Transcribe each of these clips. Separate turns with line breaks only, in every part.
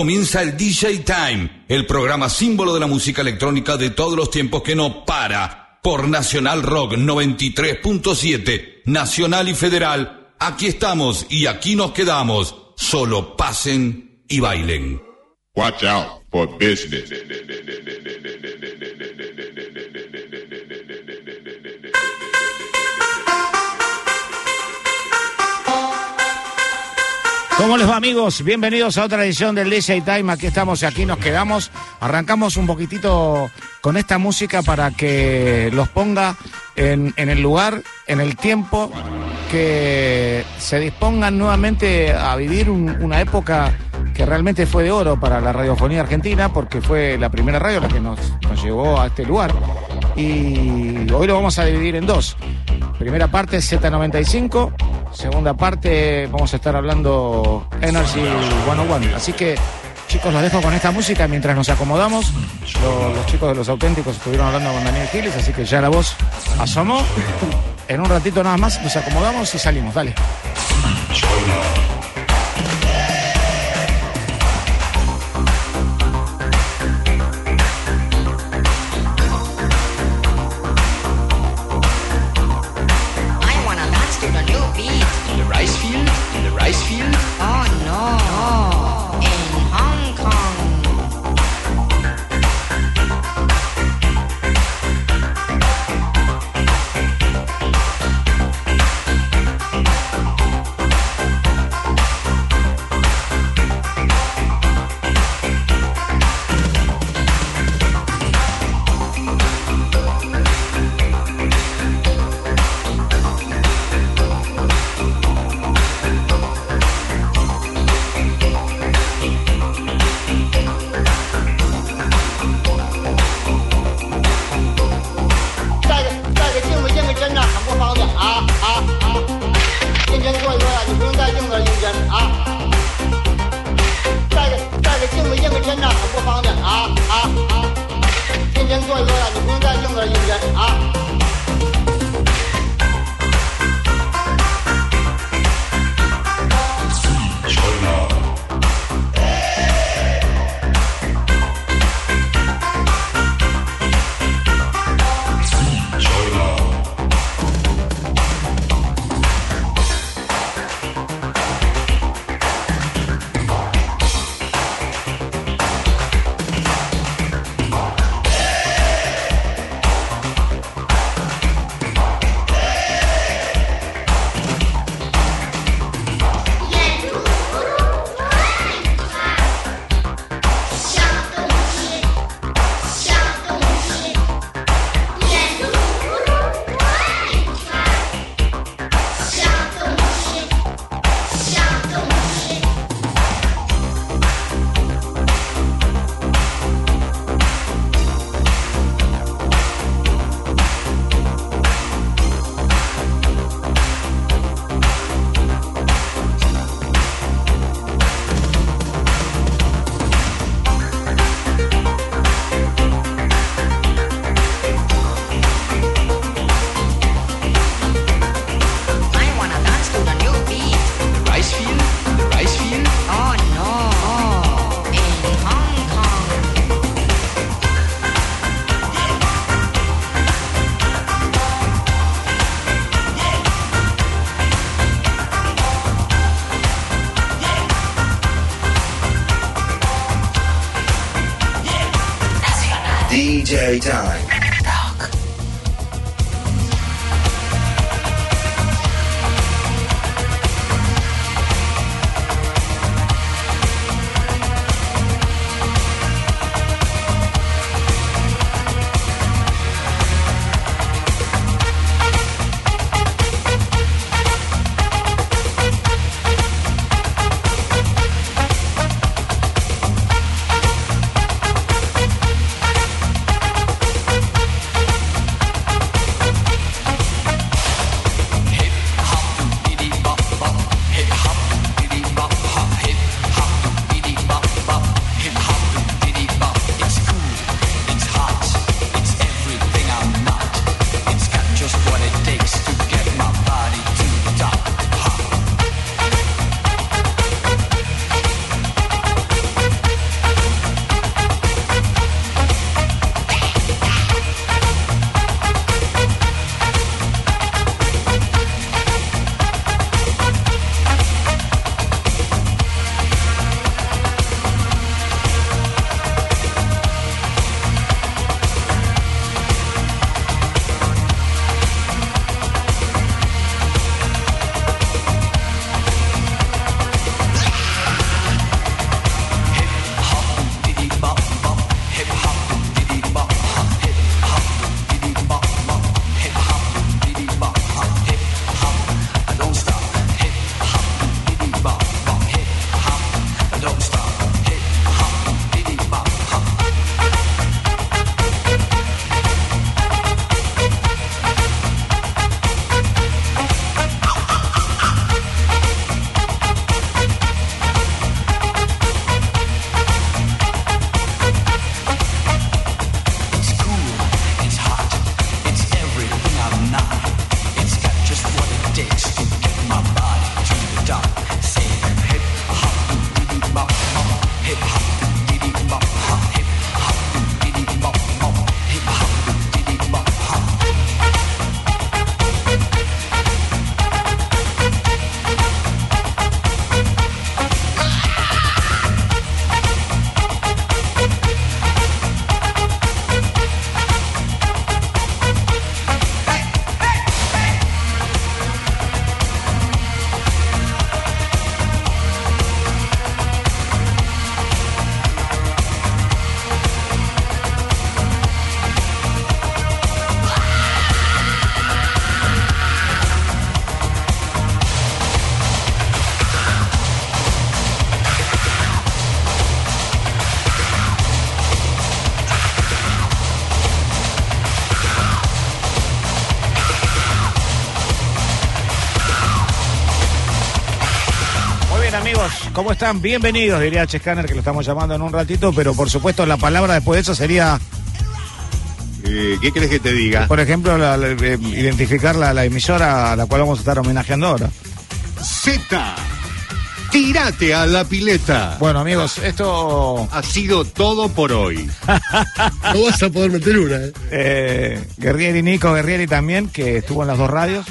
comienza el DJ Time, el programa símbolo de la música electrónica de todos los tiempos que no para. Por Nacional Rock 93.7, Nacional y Federal. Aquí estamos y aquí nos quedamos. Solo pasen y bailen.
Watch out for business.
¿Cómo les va amigos? Bienvenidos a otra edición del DJ Time. Aquí estamos y aquí nos quedamos. Arrancamos un poquitito con esta música para que los ponga en, el lugar, en el tiempo, que se dispongan nuevamente a vivir un- una época que realmente fue de oro para la radiofonía argentina, porque fue la primera radio la que nos, nos llevó a este lugar. Y hoy lo vamos a dividir en dos. Primera parte Z95, segunda parte vamos a estar hablando Energy 101. Así que chicos, los dejo con esta música mientras nos acomodamos. Lo- Los, chicos de los auténticos estuvieron hablando con Daniel Giles, así que ya la voz asomó. En un ratito nada más nos acomodamos y salimos. Dale.
DJ Time.
¿Cómo están? Bienvenidos, diría Chescanner, que lo estamos llamando en un ratito, pero por supuesto la palabra después de eso sería,
Eh, ¿Qué crees que te diga?
por ejemplo, la- la- eh, identificar la, la emisora a la cual vamos a estar homenajeando ahora.
Z. Tírate a la pileta.
Bueno, amigos, esto
Ha sido todo por hoy.
No vas a poder meter una, ¿eh?
eh, Guerrieri, Nico Guerrieri también, que estuvo en las dos radios,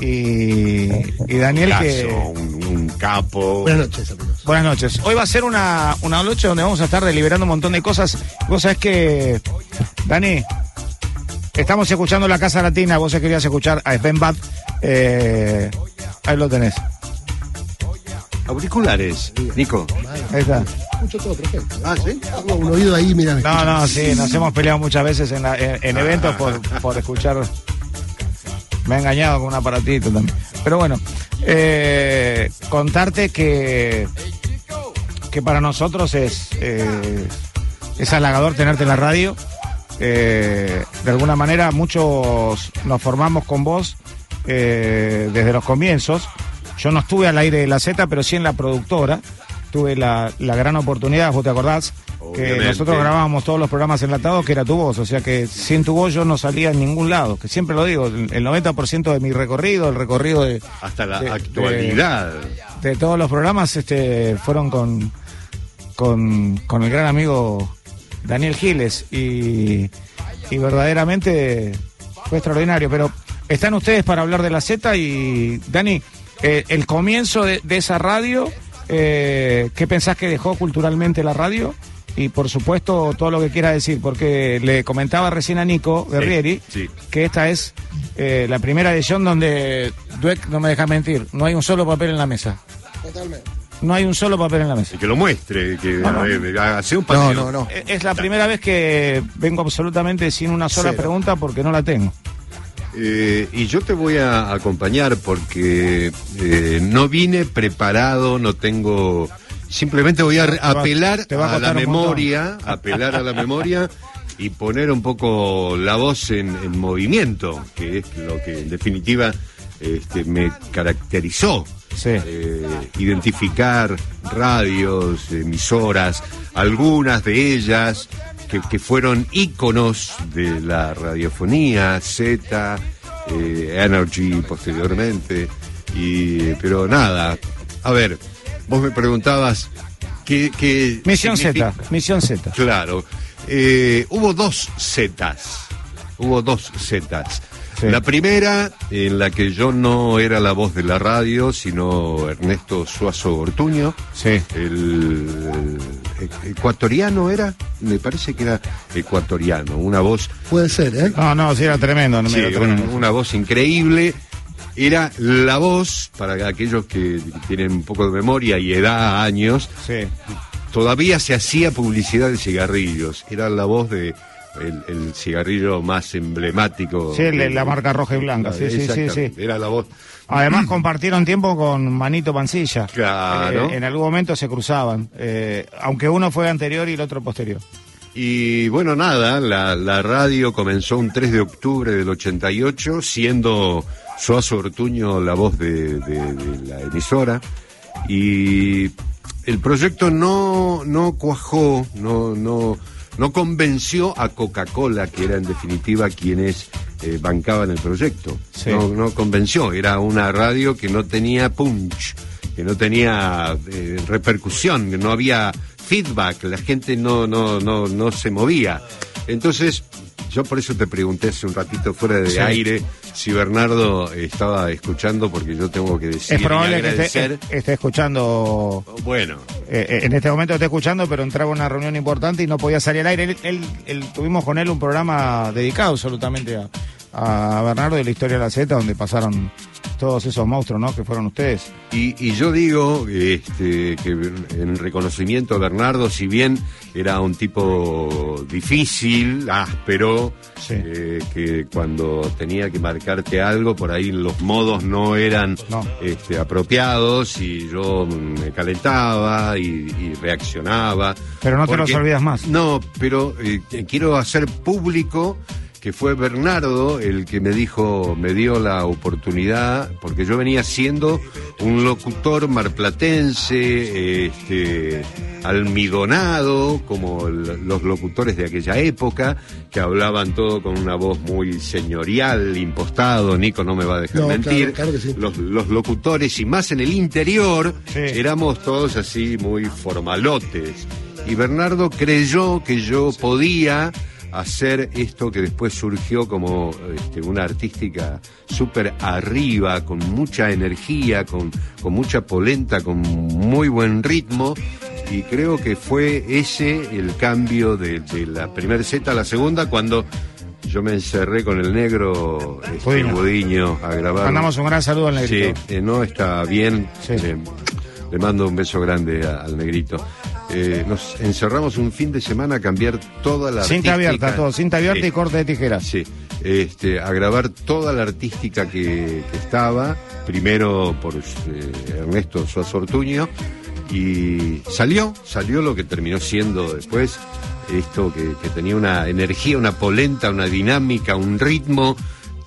y, y Daniel que...
Caso, un, un capo.
Buenas noches.
Buenas noches. Hoy va a ser una, una noche donde vamos a estar deliberando un montón de cosas. Vos sabés que, Dani, estamos escuchando La Casa Latina. Vos querías escuchar a Sven Bad. Eh, ahí lo tenés.
Auriculares, Nico.
Ahí está.
Escucho todo perfecto.
Ah, ¿sí?
Tengo un oído ahí, mira.
No,
escucha.
no, sí, nos hemos peleado muchas veces en, la- en- en eventos por, por escuchar. Me ha engañado con un aparatito también. Pero bueno, eh, contarte que, que para nosotros es, eh, es halagador tenerte en la radio. Eh, de alguna manera, muchos nos formamos con vos eh, desde los comienzos. Yo no estuve al aire de la Z, pero sí en la productora. Tuve la, la gran oportunidad, vos te acordás, que nosotros grabábamos todos los programas enlatados, que era tu voz. O sea que sin tu voz yo no salía en ningún lado. Que siempre lo digo, el el 90% de mi recorrido, el recorrido de,
Hasta la
de-
actualidad.
de todos los programas este, fueron con, con, con el gran amigo Daniel Giles y, y verdaderamente fue extraordinario. Pero están ustedes para hablar de la Z y Dani, eh, el comienzo de, de esa radio, eh, ¿qué pensás que dejó culturalmente la radio? Y por supuesto todo lo que quiera decir, porque le comentaba recién a Nico Guerrieri
sí.
que esta es eh, la primera edición donde Dweck no me deja mentir, no hay un solo papel en la mesa.
Totalmente.
No hay un solo papel en la mesa.
Y que lo muestre, que
No, no.
eh, hace un
No,
paseo.
no, no.
Eh, Es la primera vez que vengo absolutamente sin una sola
Cero.
pregunta porque no la tengo.
Eh, y yo te voy a acompañar porque eh, no vine preparado, no tengo. Simplemente voy a
va-
apelar
te va a
a, la memoria, apelar a la memoria y poner un poco la voz en, en movimiento, que es lo que en definitiva este, me caracterizó.
Sí.
Eh, identificar radios, emisoras, algunas de ellas que, que fueron íconos de la radiofonía, Z, eh, Energy posteriormente, y, pero nada, a ver, vos me preguntabas qué... qué
Misión
significa-
Z, Misión Z.
Claro. Eh, hubo dos Zetas. Hubo dos Zetas.
Sí.
La primera, en la que yo no era la voz de la radio, sino Ernesto Suazo Ortuño.
Sí.
El, el ecuatoriano era, me parece que era ecuatoriano, una voz
Puede ser, ¿eh?
No, no, sí, era tremendo. no me
Sí,
era tremendo.
una voz increíble. Era la voz, para aquellos que tienen un poco de memoria y edad, años,
Sí.
todavía se hacía publicidad de cigarrillos. Era la voz de el, el cigarrillo más emblemático.
Sí, de la marca roja y blanca, sí, sí, sí, sí.
Era la voz.
Además compartieron tiempo con Manito Pancilla.
Claro.
Eh, en algún momento se cruzaban, eh, aunque uno fue anterior y el otro posterior.
Y bueno, nada, la, la radio comenzó un 3 de octubre del 88, siendo Suazo Ortuño la voz de, de- de la emisora. Y el proyecto no, no cuajó, no, no, no convenció a Coca-Cola, que era en definitiva quienes eh, bancaban el proyecto.
Sí.
No, no convenció, era una radio que no tenía punch, que no tenía eh, repercusión, que no había feedback, la gente no, no, no, no se movía. Entonces, yo por eso te pregunté hace un ratito fuera de
Sí.
aire si Bernardo estaba escuchando, porque yo tengo que decir
Es probable que esté, esté escuchando
Bueno,
Eh, eh, en este momento está escuchando, pero entraba una reunión importante y no podía salir al aire. Él, él- él- tuvimos con él un programa dedicado absolutamente a, a Bernardo de la historia de la Z, donde pasaron todos esos monstruos, ¿no? Que fueron ustedes.
Y, y yo digo este, que en reconocimiento a Bernardo, si bien era un tipo difícil, áspero,
Sí.
eh, que cuando tenía que marcarte algo, por ahí los modos no eran
No.
este, apropiados y yo me calentaba y, y reaccionaba.
Pero no te los olvidas más.
No, pero eh, quiero hacer público que fue Bernardo el que me dijo, me dio la oportunidad, porque yo venía siendo un locutor marplatense, este, almidonado, como el- los locutores de aquella época, que hablaban todo con una voz muy señorial, impostado, Nico no me va a dejar
No,
mentir.
claro, claro que sí.
los, los locutores, y más en el interior,
Sí.
éramos todos así muy formalotes. Y Bernardo creyó que yo podía hacer esto que después surgió como este, una artística súper arriba, con mucha energía, con, con mucha polenta, con muy buen ritmo. Y creo que fue ese el cambio de, de la primera Z a la segunda cuando yo me encerré con el negro este,
Budiño.
A grabar.
Mandamos un gran saludo al negrito.
Sí, eh, no está bien.
Sí.
Le, le mando un beso grande a- al negrito. Eh, nos encerramos un fin de semana a cambiar toda la
Cinta abierta, todo. Cinta abierta y corte de tijeras.
Sí, este, a grabar toda la artística que, que estaba, primero por eh, Ernesto Suazo Ortuño, y salió, salió lo que terminó siendo después, esto que, que tenía una energía, una polenta, una dinámica, un ritmo,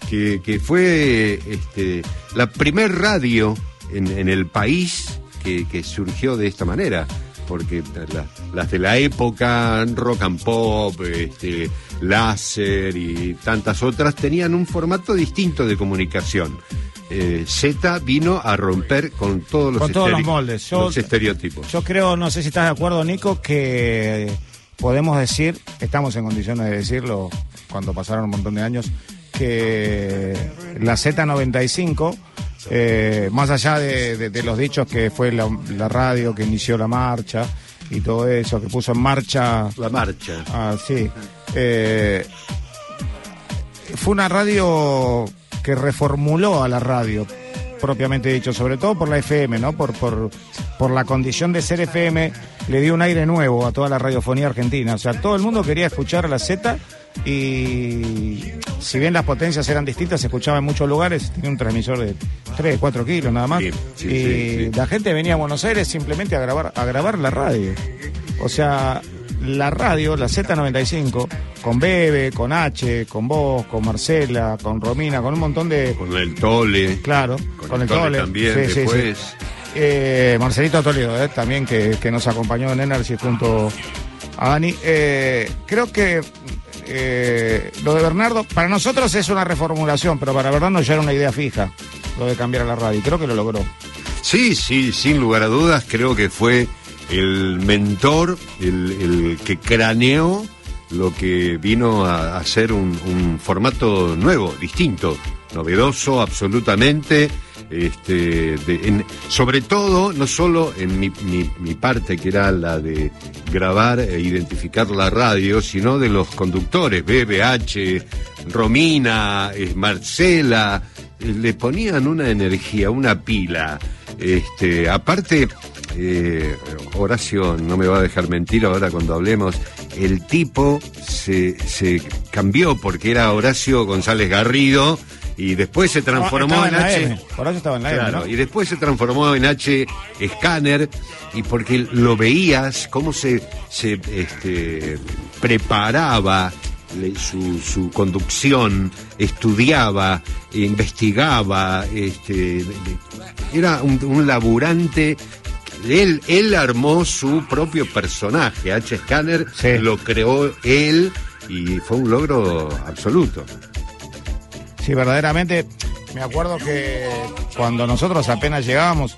que, que fue este, la primer radio en, en el país que surgió de esta manera. Porque la- las de la época, rock and pop, este, láser y tantas otras, tenían un formato distinto de comunicación. Eh, Z vino a romper con todos los,
Con todos los moldes. Yo-
los estereotipos.
Yo creo, no sé si estás de acuerdo, Nico, que podemos decir, estamos en condiciones de decirlo cuando pasaron un montón de años, que la Z95, eh, más allá de, de- de los dichos que fue la, la radio que inició la marcha y todo eso, que puso en marcha
La marcha.
Ah, sí. Eh, fue una radio que reformuló a la radio, propiamente dicho, sobre todo por la FM, ¿no? Por, por, por la condición de ser FM, le dio un aire nuevo a toda la radiofonía argentina. O sea, todo el mundo quería escuchar a la Z y si bien las potencias eran distintas, se escuchaba en muchos lugares, tenía un transmisor de 3, 4 kilos nada más.
Sí, sí,
y
sí, sí.
la gente venía a Buenos Aires simplemente a grabar, a grabar la radio. O sea, la radio, la Z95, con Bebe, con H, con vos, con Marcela, con Romina, con un montón de.
Con el tole.
Claro,
Con
con,
el Tole
Tole.
también,
Sí, sí, sí.
después.
Eh, Marcelito Toledo, eh, también que, que nos acompañó en Energy junto a Dani. Eh, creo que eh, lo de Bernardo, para nosotros es una reformulación, pero para Bernardo ya era una idea fija, lo de cambiar a la radio. y Creo que lo logró.
Sí, sí, sin lugar a dudas, creo que fue el mentor, el, que craneó lo que vino a, a ser un formato nuevo, distinto, novedoso absolutamente. Este, sobre todo, no solo en mi, parte, que era la de grabar e identificar la radio, sino de los conductores, BBH, Romina, eh, Marcela, eh, le ponían una energía, una pila. Este, aparte, eh, Horacio no me va a dejar mentir ahora cuando hablemos, el tipo se cambió porque era Horacio González Garrido y después se transformó en
la
H.
M, Por eso estaba en la M,
Claro,
¿no?
y después se transformó en H Scanner y porque lo veías cómo se, se este, preparaba su, su conducción, estudiaba, investigaba, este, era un, un laburante. Él, él armó su propio personaje, H. Scanner
Sí.
lo creó él y fue un logro absoluto.
Sí, verdaderamente. Me acuerdo que cuando nosotros apenas llegábamos,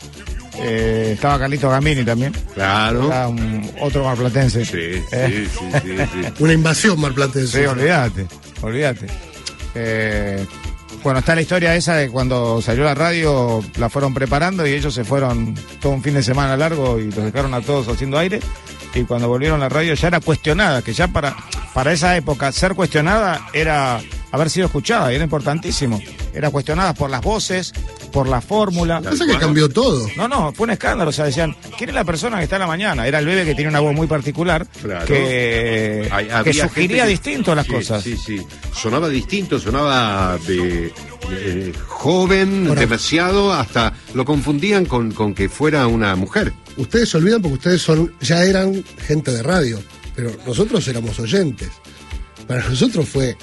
eh, estaba Carlito Gambini también.
Claro.
Era un, otro marplatense.
Sí,
Eh,
sí, sí, sí, sí.
Una invasión marplatense.
Sí, olvídate, olvídate. Eh, bueno, está la historia esa de cuando salió la radio, la fueron preparando y ellos se fueron todo un fin de semana largo y los dejaron a todos haciendo aire. Y cuando volvieron la radio ya era cuestionada, que ya para, para esa época ser cuestionada era haber sido escuchada, y era importantísimo. Era cuestionada por las voces, por la fórmula.
Pasa que cambió todo.
No, no, fue un escándalo. O sea, decían, ¿quién es la persona que está en la mañana? Era el bebé que tiene una voz muy particular,
Claro.
que,
Hay-
que sugería distinto las
sí,
cosas.
Sí, sí. Sonaba distinto, sonaba de, de joven, demasiado, hasta lo confundían con, con que fuera una mujer.
Ustedes se olvidan porque ustedes son, ya eran gente de radio, pero nosotros éramos oyentes. Para nosotros fue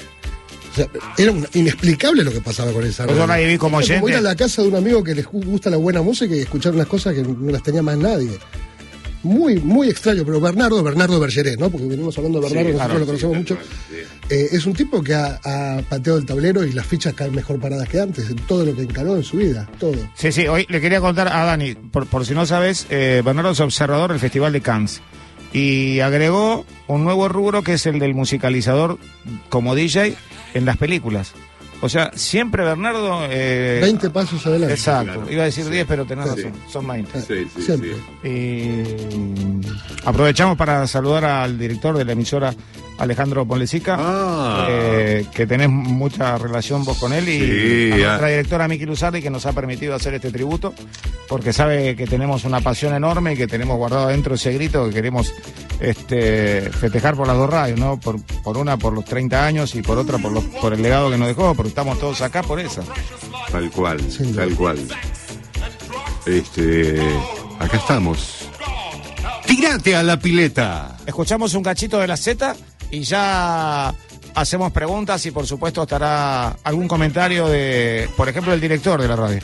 O sea, era inexplicable lo que pasaba con esa
yo la viví como oyente.
ir a la casa de un amigo que les gu- gusta la buena música y escuchar unas cosas que no las tenía más nadie. Muy, muy extraño, pero Bernardo, Bernardo Bergeret, ¿no? Porque venimos hablando de Bernardo,
Sí,
nosotros
claro,
lo conocemos
sí,
mucho. Eh, es un tipo que ha, ha pateado el tablero y las fichas caen mejor paradas que antes, en todo lo que encaró en su vida, todo.
Sí, sí, hoy le quería contar a Dani, por, por si no sabes, eh, Bernardo es observador del Festival de Cannes y agregó un nuevo rubro que es el del musicalizador como DJ en las películas. O sea, siempre Bernardo... eh,
20 pasos adelante.
Exacto,
Claro.
iba a decir 10, pero tenés
Sí.
razón, son 20.
Sí, sí,
Siempre.
sí.
Y mm, aprovechamos para saludar al director de la emisora, Alejandro Ponlecica,
Ah.
eh, que tenés mucha relación vos con él, y
Sí,
a nuestra
ah.
directora Miki Luzardi, que nos ha permitido hacer este tributo, porque sabe que tenemos una pasión enorme y que tenemos guardado adentro ese grito que queremos este, festejar por las dos radios, ¿no? Por, por una por los 30 años y por otra por, los, por el legado que nos dejó, porque estamos todos acá por esa.
Tal cual, tal cual. Este, acá estamos. ¡Tírate a la pileta!
Escuchamos un cachito de la Z y ya hacemos preguntas y por supuesto estará algún comentario de, por ejemplo, el director de la radio.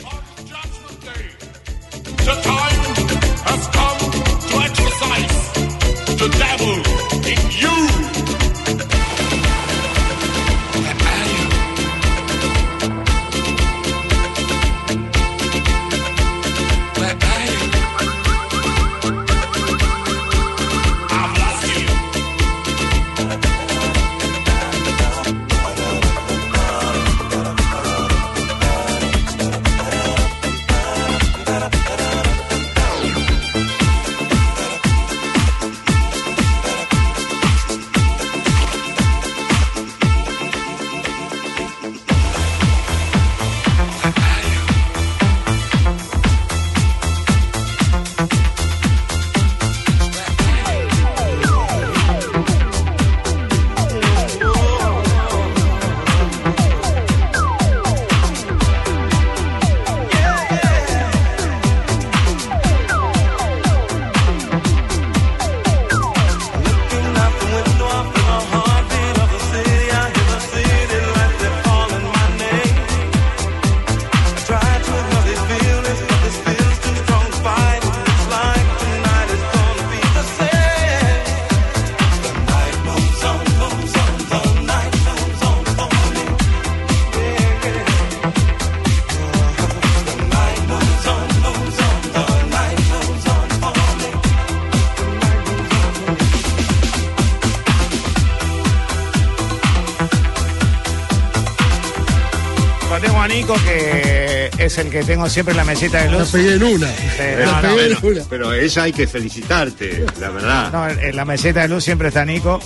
Es el que tengo siempre en la mesita de
La
luz.
pegué en una. La
no, no,
pegué en
Pero,
una.
pero ella hay que felicitarte, la verdad.
No, en la meseta de luz siempre está Nico.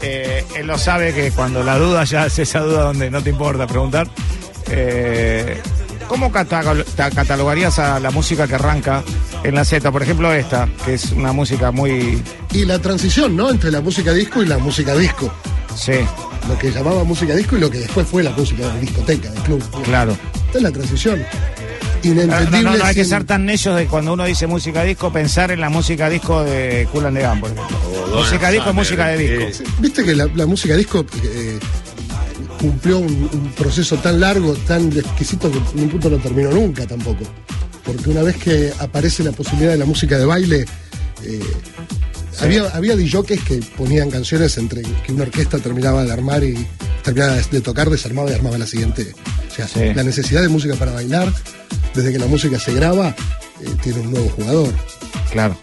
Eh, él lo sabe que cuando la duda ya es esa duda donde no te importa preguntar. Eh, ¿Cómo cata- ta- catalogarías a la música que arranca en la Z? Por ejemplo, esta, que es una música muy.
Y la transición, ¿no? Entre la música disco y la música disco.
Sí,
Lo que llamaba música disco y lo que después fue la música de discoteca, de club.
claro.
Esta es la transición.
No,
Inentendible.
no, no, hay que ser tan necios de cuando uno dice música disco, pensar en la música disco de por ejemplo.
Donna
música disco,
Summer,
música de disco.
Viste que la, la música disco eh, cumplió un, un proceso tan largo, tan exquisito que en un punto no terminó nunca tampoco. Porque una vez que aparece la posibilidad de la música de baile, eh, había, había DJs que ponían canciones entre que una orquesta terminaba de armar y terminaba de, de tocar, desarmaba y armaba la siguiente. O sea,
Sí.
la necesidad de música para bailar, desde que la música se graba, eh, tiene un nuevo jugador.
Claro.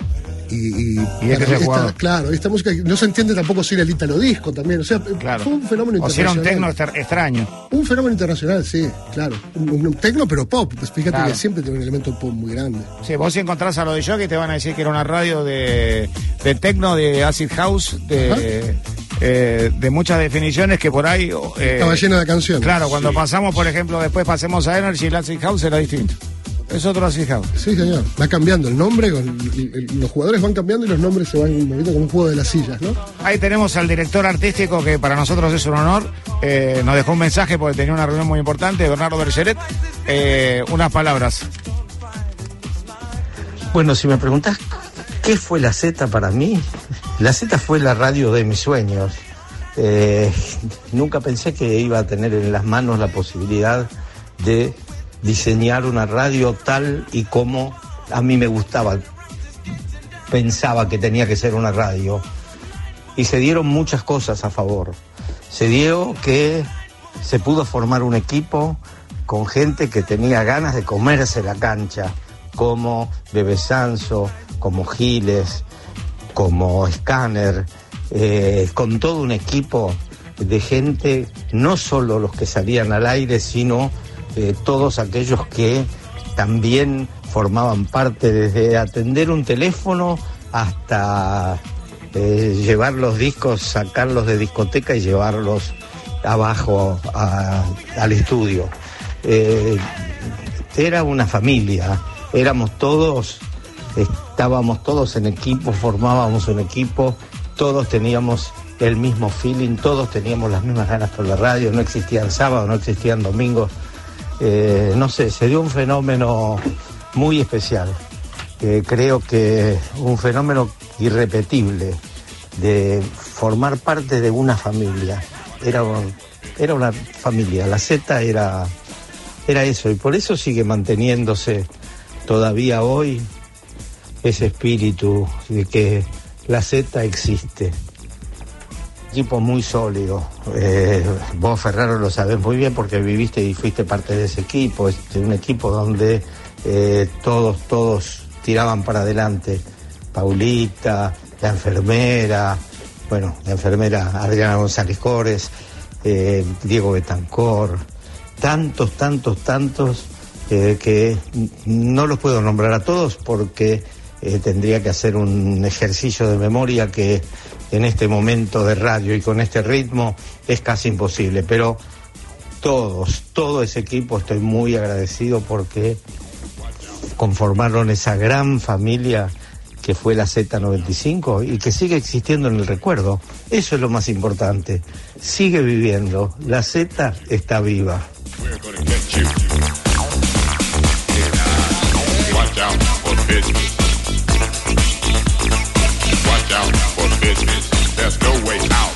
Y, y,
Y es que
esta, claro, esta música no se entiende tampoco sin el ítalo disco también. O sea,
Claro.
fue un fenómeno
O si era un
internacional.
tecno extra- extraño.
Un fenómeno internacional, sí, claro. Un, un tecno, pero pop. Pues fíjate
Claro.
que siempre tiene un elemento pop muy grande.
Sí, vos si encontrás a lo de Jockey te van a decir que era una radio de, de techno, de acid house, de, eh, de muchas definiciones que por ahí... eh,
Estaba lleno de canciones.
Claro, cuando pasamos, por ejemplo, después pasemos a Energy, el acid house era distinto. Es otro acid house.
Sí, señor. Va cambiando el nombre, con, el- el- los jugadores van cambiando y los nombres se van moviendo como un juego de las sillas, ¿no?
Ahí tenemos al director artístico que para nosotros es un honor. Eh, nos dejó un mensaje porque tenía una reunión muy importante, Bernardo Bergeret. Eh, unas palabras.
Bueno, si me preguntas qué fue la Z para mí, la Z fue la radio de mis sueños. Eh, nunca pensé que iba a tener en las manos la posibilidad de diseñar una radio tal y como a mí me gustaba. Pensaba que tenía que ser una radio. Y se dieron muchas cosas a favor. Se dio que se pudo formar un equipo con gente que tenía ganas de comerse la cancha, como Bebe Sanso, como Giles, como Scanner, eh, con todo un equipo de gente, no solo los que salían al aire, sino eh, todos aquellos que también formaban parte desde atender un teléfono hasta eh, llevar los discos, sacarlos de discoteca y llevarlos abajo al estudio. Era una familia, éramos todos, estábamos todos en equipo, formábamos un equipo, todos teníamos el mismo feeling, todos teníamos las mismas ganas por la radio, no existían sábados, no existían domingos. Eh, no sé, se dio un fenómeno muy especial. Creo que un fenómeno irrepetible de formar parte de una familia. Era, era una familia, la Z era, era eso y por eso sigue manteniéndose todavía hoy ese espíritu de que la Z existe. Equipo muy sólido. Eh, vos, Ferraro, lo sabés muy bien porque viviste y fuiste parte de ese equipo. Es un equipo donde eh, todos, todos tiraban para adelante. Paulita, la enfermera, bueno, la enfermera Adriana González Cores, eh, Diego Betancor, tantos, tantos, tantos que no los puedo nombrar a todos porque eh, tendría que hacer un ejercicio de memoria que en este momento de radio y con este ritmo es casi imposible, pero todos, todo ese equipo estoy muy agradecido porque conformaron esa gran familia que fue la Z95 y que sigue existiendo en el recuerdo. Eso es lo más importante. Sigue viviendo. La Z está viva.
Business. There's no way out.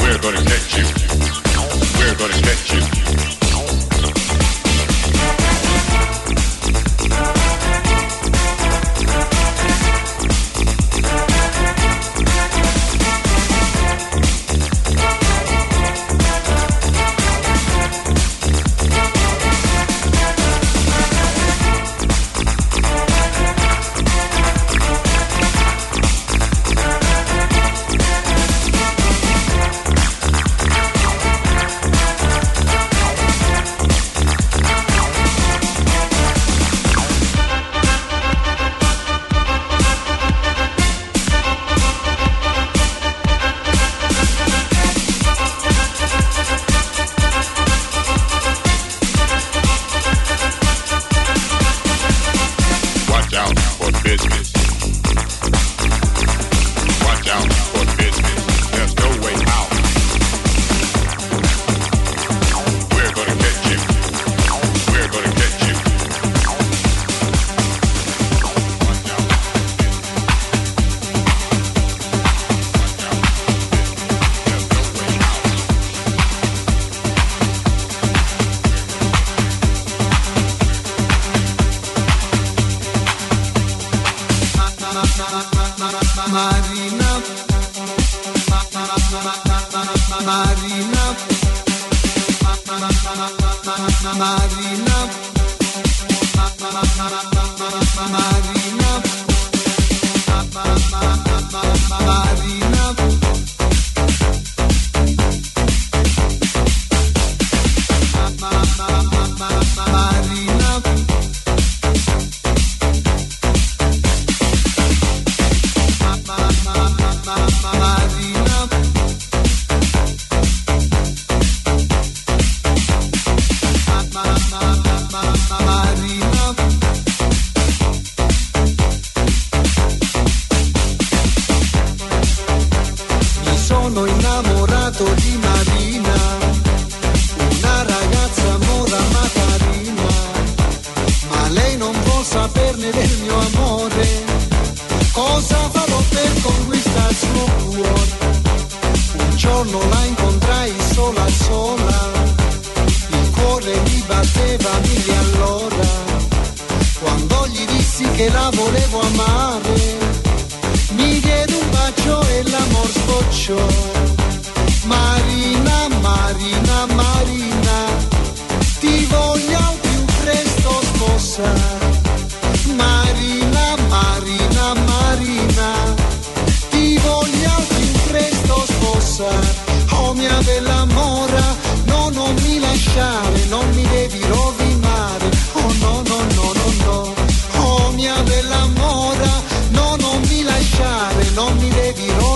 We're gonna get you. We're gonna get volevo amare, mi diede un bacio e l'amor sbocciò.
Marina, Marina, Marina, ti voglio al più presto sposa. Marina, Marina, Marina, ti voglio al più presto sposa. Oh mia bella mora, no, non mi lasciare, non mi devi rovinare non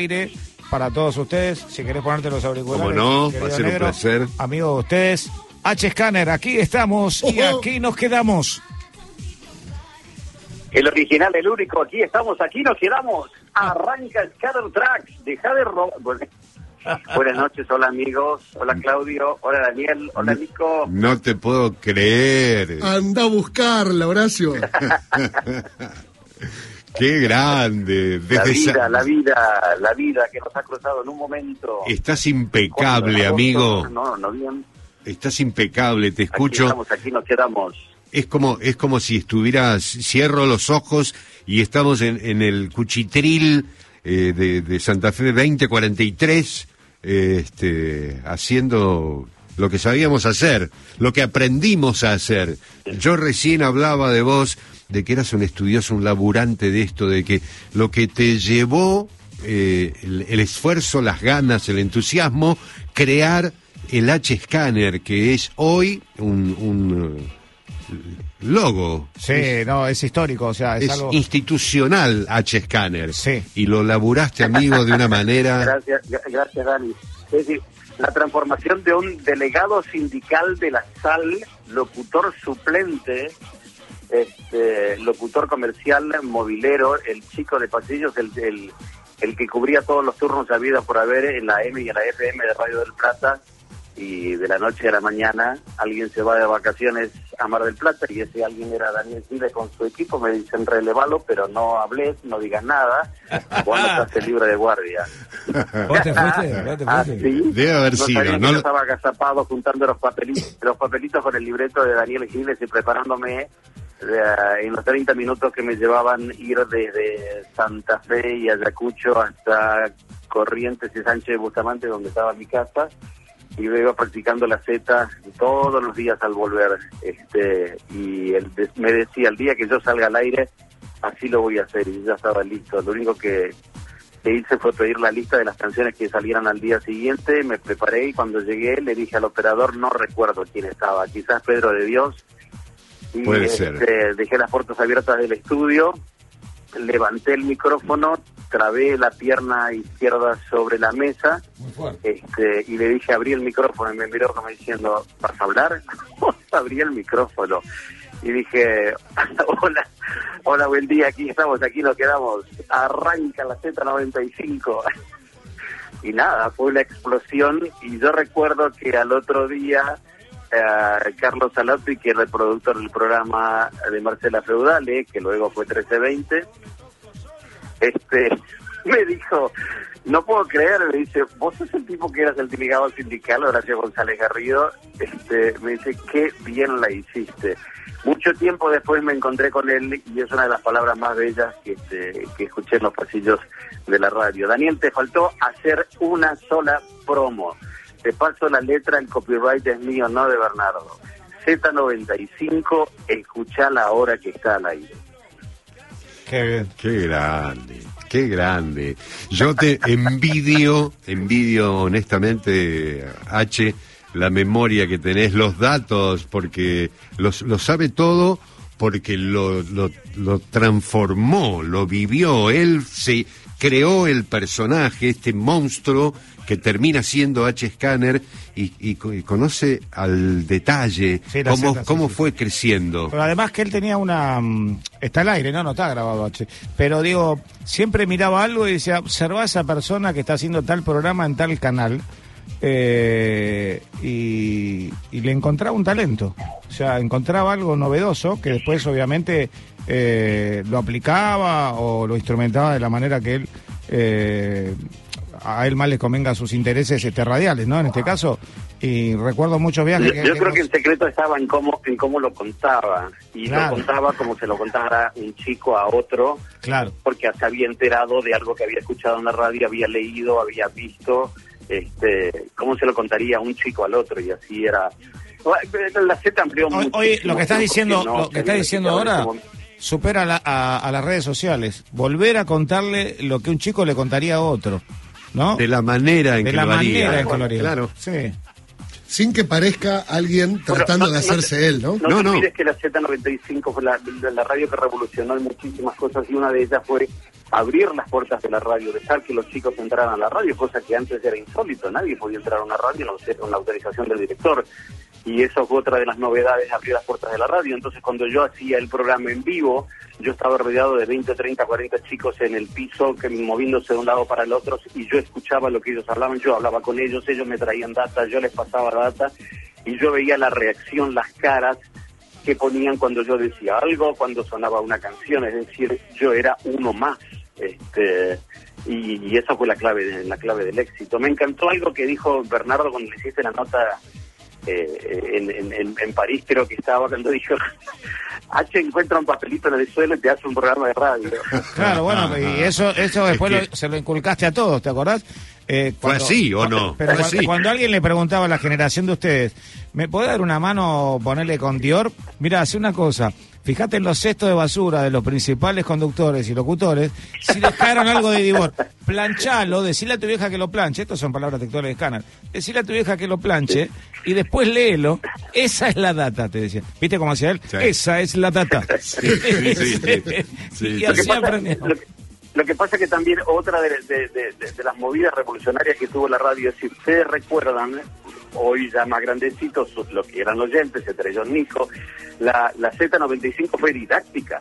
aire para todos ustedes. Si querés ponerte los auriculares.
Cómo no, va a ser un
negro,
placer.
Amigo de ustedes. H Scanner, aquí estamos y aquí nos quedamos.
El original, el único, aquí estamos, aquí nos quedamos. Arranca Scatter Tracks, deja de ro- Bueno, Buenas noches, hola amigos, hola Claudio, hola Daniel, hola Nico.
No te puedo creer.
Anda a buscarla, Horacio.
Qué grande.
La vida,
Sa-
la vida, la vida que nos ha cruzado en un momento.
Estás impecable, amigo.
No, no, bien.
Estás impecable, te
Aquí
escucho.
estamos, aquí nos quedamos.
Es como, es como si estuvieras, cierro los ojos y estamos en, en el cuchitril eh, de, de Santa Fe 2043, eh, este, haciendo lo que sabíamos hacer, lo que aprendimos a hacer. Yo recién hablaba de vos, de que eras un estudioso, un laburante de esto, de que lo que te llevó eh, el, el esfuerzo, las ganas, el entusiasmo, crear el H-Scanner, que es hoy un, un, eh, logo.
Sí, no, es histórico, o sea, es,
Es
algo.
institucional H-Scanner.
Sí.
Y lo laburaste, amigo, de una manera...
Gracias, gra- gracias Dani. Es decir, la transformación de un delegado sindical de la SAL, locutor suplente, este, locutor comercial, movilero, el chico de pasillos, el, el, el que cubría todos los turnos de vida por haber en la M y en la FM de Radio del Plata, y de la noche a la mañana alguien se va de vacaciones a Mar del Plata y ese alguien era Daniel Chile con su equipo, me dicen relevalo, pero no hables, no digas nada, no estás libre de guardia.
¿Vos te fuiste? ¿Vos te
Ah,
fuiste?
sí.
Debe haber
no
sido, no
yo estaba agazapado juntando los papelitos, los papelitos con el libreto de Daniel Giles y preparándome eh, en los 30 minutos que me llevaban ir desde Santa Fe y Ayacucho hasta Corrientes y Sánchez de Bustamante, donde estaba mi casa, y yo iba practicando la Z todos los días al volver. este Y él me decía, el día que yo salga al aire, así lo voy a hacer, y ya estaba listo. Lo único que que hice fue pedir la lista de las canciones que salieran al día siguiente, me preparé y cuando llegué le dije al operador, no recuerdo quién estaba, quizás Pedro de Dios. Y
Puede ser.
este, dejé las puertas abiertas del estudio, levanté el micrófono, trabé la pierna izquierda sobre la mesa este, y le dije, abrí el micrófono y me miró como diciendo, ¿vas a hablar? abrí el micrófono y dije, hola, hola, buen día, aquí estamos, aquí nos quedamos, arranca la Z95. y nada, fue una explosión y yo recuerdo que al otro día eh, Carlos Salotri, que era el productor del programa de Marcela Feudale, que luego fue 1320, este me dijo, no puedo creer, me dice, vos sos el tipo que eras el delegado sindical, Horacio González Garrido, este, me dice, qué bien la hiciste. Mucho tiempo después me encontré con él y es una de las palabras más bellas que, este, que escuché en los pasillos de la radio. Daniel, te faltó hacer una sola promo. Te paso la letra, el copyright es mío, no de Bernardo. Z95, escuchala ahora que está al aire.
Qué bien.
Qué grande, qué grande. Yo te envidio, envidio honestamente, H, la memoria que tenés, los datos, porque los- lo sabe todo, porque lo, lo, lo transformó, lo vivió. Él se creó el personaje, este monstruo que termina siendo H-Scanner y, y co- y conoce al detalle
Sí,
cómo,
Z,
cómo
sí.
fue creciendo.
Pero además que él tenía una... mm, Está al aire, ¿no? No está grabado H. Pero digo, siempre miraba algo y decía, observa a esa persona que está haciendo tal programa en tal canal. eh, y, y le encontraba un talento. O sea, encontraba algo novedoso que después obviamente eh, lo aplicaba o lo instrumentaba de la manera que él... eh, a él más le convenga sus intereses este, radiales, ¿no? En este caso. Y recuerdo muchos viajes
Yo,
que...
yo
que
creo que el secreto estaba en cómo, en cómo lo contaba. Y
Claro.
lo contaba como se lo contara un chico a otro,
Claro.
porque se había enterado de algo que había escuchado en la radio, había leído, había visto. Este, ¿Cómo se lo contaría un chico al otro? Y así era. La Z amplió
Hoy-
mucho.
Oye, lo que estás diciendo, lo que estás diciendo ahora supera la- a, a las redes sociales. Volver a contarle lo que un chico le contaría a otro, ¿no?
De la manera en
De
que
la
lo haría.
manera en que lo haría.
Claro.
Sí.
Sin que parezca alguien tratando
no-
de
no-
hacerse él, ¿no?
No,
No, no.
que la Z95 fue la, la- la radio que revolucionó en muchísimas cosas y una de ellas fue abrir las puertas de la radio, dejar que los chicos entraran a la radio, cosa que antes era insólito, nadie podía entrar a una radio con la autorización del director. Y eso fue otra de las novedades, abrir las puertas de la radio. Entonces cuando yo hacía el programa en vivo, yo estaba rodeado de 20, 30, 40 chicos en el piso, que moviéndose de un lado para el otro, y yo escuchaba lo que ellos hablaban, yo hablaba con ellos, ellos me traían data, yo les pasaba data, y yo veía la reacción, las caras, que ponían cuando yo decía algo, cuando sonaba una canción, es decir, yo era uno más. Este, y, y esa fue la clave, la clave del éxito. Me encantó algo que dijo Bernardo cuando le hiciste la nota eh, en, en- en- en París, creo que estaba, cuando dijo, H encuentra un papelito en el suelo y te hace un programa de radio.
Claro, bueno, y eso, eso después
Es que-
lo- se lo inculcaste a todos, ¿te acordás? Eh,
¿Fue así o no?
Pero cuando,
así.
cuando alguien le preguntaba a la generación de ustedes, ¿me puede dar una mano, ponerle con Dior? Mira, hace una cosa. Fíjate en los cestos de basura de los principales conductores y locutores, si dejaron algo de Dior, planchalo, decirle a tu vieja que lo planche, estos son palabras textuales de Scanner, decirle a tu vieja que lo planche y después léelo, esa es la data, te decía. ¿Viste cómo hacía él?
Sí.
Esa es la data.
Sí, sí,
y así aprendió.
Lo, que, pasa que también otra de, de- de- de- de las movidas revolucionarias que tuvo la radio, si ustedes recuerdan, hoy ya más grandecitos, lo que eran oyentes, entre ellos Nico, la, la Z95 fue didáctica.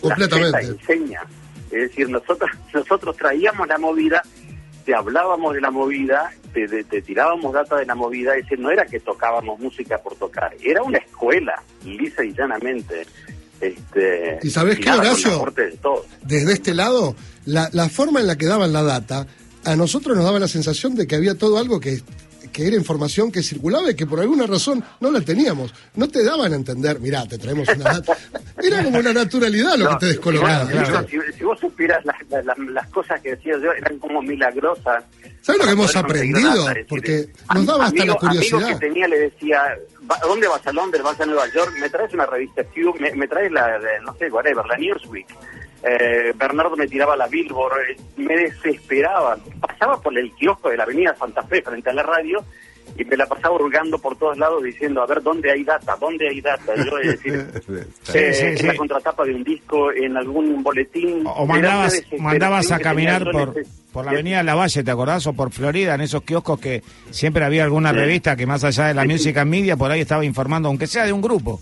Completamente.
La Z enseña. Es decir, nosotros, nosotros traíamos la movida, te hablábamos de la movida, te, te- te tirábamos data de la movida, es decir, no era que tocábamos música por tocar, era una escuela, lisa y llanamente. Este,
¿Y sabés qué, Horacio?
de.
Desde este lado, la, la forma en la que daban la data, a nosotros nos daba la sensación de que había todo algo que, que era información que circulaba y que por alguna razón no la teníamos. No te daban a entender, mirá, te traemos una data. Era como una naturalidad lo
No,
que te descolocaba.
si, si vos supieras las, las- cosas que decía yo, eran como milagrosas.
¿Sabes lo que hemos aprendido? Porque
a-
nos daba hasta
amigo-
la curiosidad.
Amigo que tenía le decía, "Va- ¿a dónde vas a Londres? ¿Vas a Nueva York? ¿Me traes una revista Q? ¿Me, me traes la, de, no sé, whatever, la Newsweek? Eh, Bernardo me tiraba la Billboard, eh, me desesperaba. Pasaba por el kiosco de la avenida Santa Fe frente a la radio y me la pasaba hurgando por todos lados diciendo, a ver, ¿dónde hay data? ¿Dónde hay data? Yo, es decir,
Sí,
eh,
sí,
en
sí.
la contratapa de un disco, en algún boletín.
O mandabas, mandabas a caminar por, por la avenida Lavalle, ¿te acordás? O por Florida, en esos kioscos que siempre había alguna
Sí.
revista que más allá de la Music and Media, por ahí estaba informando, aunque sea de un grupo.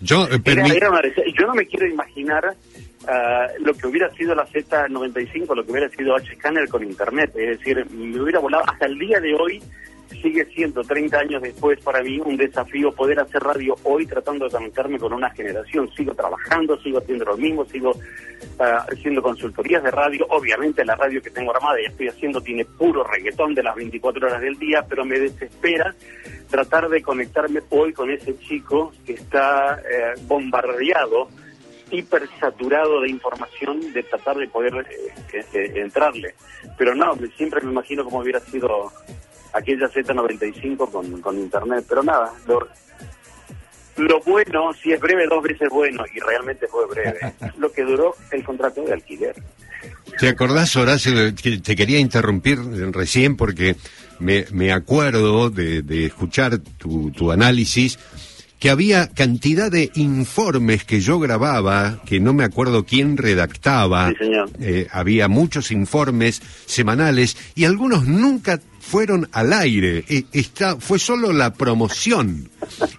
Yo, eh,
Era-
permi-
era una yo no me quiero imaginar ah, lo que hubiera sido la Z95, lo que hubiera sido H-Scanner con Internet. Es decir, me hubiera volado. Hasta el día de hoy sigue siendo, 30 años después, para mí un desafío poder hacer radio hoy tratando de conectarme con una generación. Sigo trabajando, sigo haciendo lo mismo, sigo ah, haciendo consultorías de radio. Obviamente la radio que tengo armada y estoy haciendo tiene puro reggaetón de las 24 horas del día, pero me desespera tratar de conectarme hoy con ese chico que está eh, bombardeado, hipersaturado de información, de tratar de poder eh, eh, entrarle. Pero no, siempre me imagino cómo hubiera sido aquella Z95 con, con internet. Pero nada, lo, lo bueno, si es breve, dos veces bueno, y realmente fue breve, lo que duró el contrato de alquiler.
¿Te acordás, Horacio, que te quería interrumpir recién porque me, me acuerdo de, de escuchar tu, tu análisis que había cantidad de informes que yo grababa, que no me acuerdo quién redactaba.
Sí, señor.
Eh, había muchos informes semanales y algunos nunca fueron al aire. Eh, está, fue solo la promoción.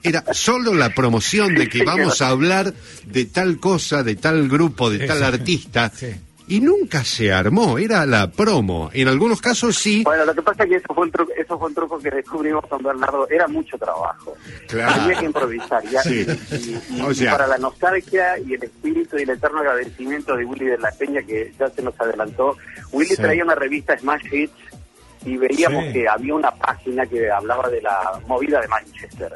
Era solo la promoción de que vamos a hablar de tal cosa, de tal grupo, de tal artista.
Sí.
Y nunca se armó, era la promo. En algunos casos sí.
Bueno, lo que pasa es que eso fue un truco, eso fue un truco que descubrimos con Bernardo, era mucho trabajo.
Claro.
Había que improvisar. ya-
Sí.
y, y-
O
y
sea-
para la nostalgia y el espíritu y el eterno agradecimiento de Willy de la Peña, que ya se nos adelantó, Willy
Sí.
traía una revista Smash Hits y veíamos
Sí.
que había una página que hablaba de la movida de Manchester.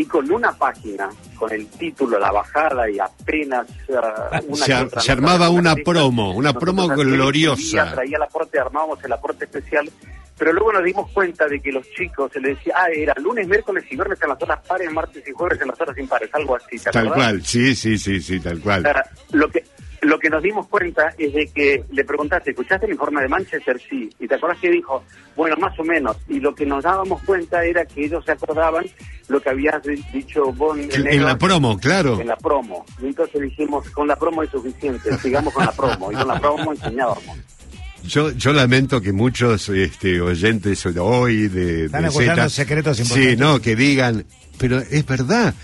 Y con una página, con el título, la bajada y apenas ah, una
Se
otra
armaba una promo, una promo gloriosa.
Traía el aporte, armábamos el aporte especial, pero luego nos dimos cuenta de que los chicos se les decía, ah, era lunes, miércoles y viernes en las horas pares, martes y jueves en las horas impares, algo así. ¿te
Tal
acordás?
cual, sí, sí, sí, sí, tal cual.
Lo que lo que nos dimos cuenta es de que le preguntaste, ¿escuchaste el informe de Manchester? Sí. Y te acordás que dijo, bueno, más o menos. Y lo que nos dábamos cuenta era que ellos se acordaban lo que habías di- dicho vos
En
negro,
la promo, claro.
En la promo. Y entonces dijimos, con la promo es suficiente, sigamos con la promo. Y con la promo enseñábamos.
Yo, yo lamento que muchos este, oyentes hoy de,
Están
de Zeta-
secretos
Sí,
importantes.
no, que digan, pero es verdad.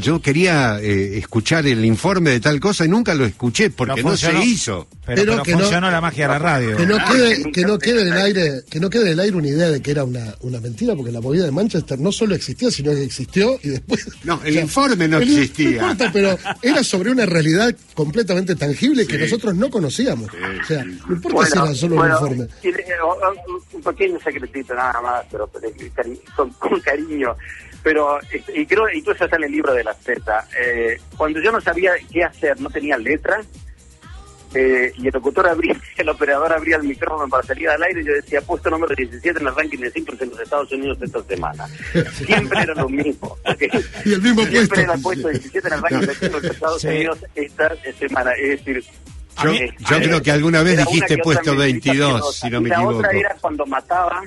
Yo quería eh, escuchar el informe de tal cosa y nunca lo escuché porque no, se hizo.
Pero, pero
que no-
funcionó la magia de la radio.
Que no
Ah,
quede,
que
no quede en el aire, que no quede en el aire una idea de que era una, una mentira, porque la movida de Manchester no solo existía, sino que existió y después.
No, el informe no
el-
existía.
No importa, pero era sobre una realidad completamente tangible que nosotros no conocíamos. o sea, no importa si era solo
bueno,
un informe.
y, eh, o- o- un pequeño secretito nada más, pero, pero con cariño. Pero, este, y creo, y todo eso está en el libro de la Z. Eh, cuando yo no sabía qué hacer, no tenía letra, eh, y el locutor abría, el operador abría el micrófono para salir al aire, yo decía, puesto número 17 en el ranking de simples en los Estados Unidos esta semana. Siempre era lo mismo. porque
Y el mismo
Siempre
puesto.
era puesto 17 en el ranking de simples de los Estados
Sí.
Unidos esta semana. Es decir,
Yo, yo creo que alguna vez dijiste puesto
mentirita
22,
piadosa.
si no me
la
equivoco.
otra era cuando mataba,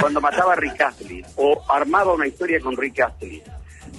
cuando mataba a Rick Astley, o armaba una historia con Rick Astley.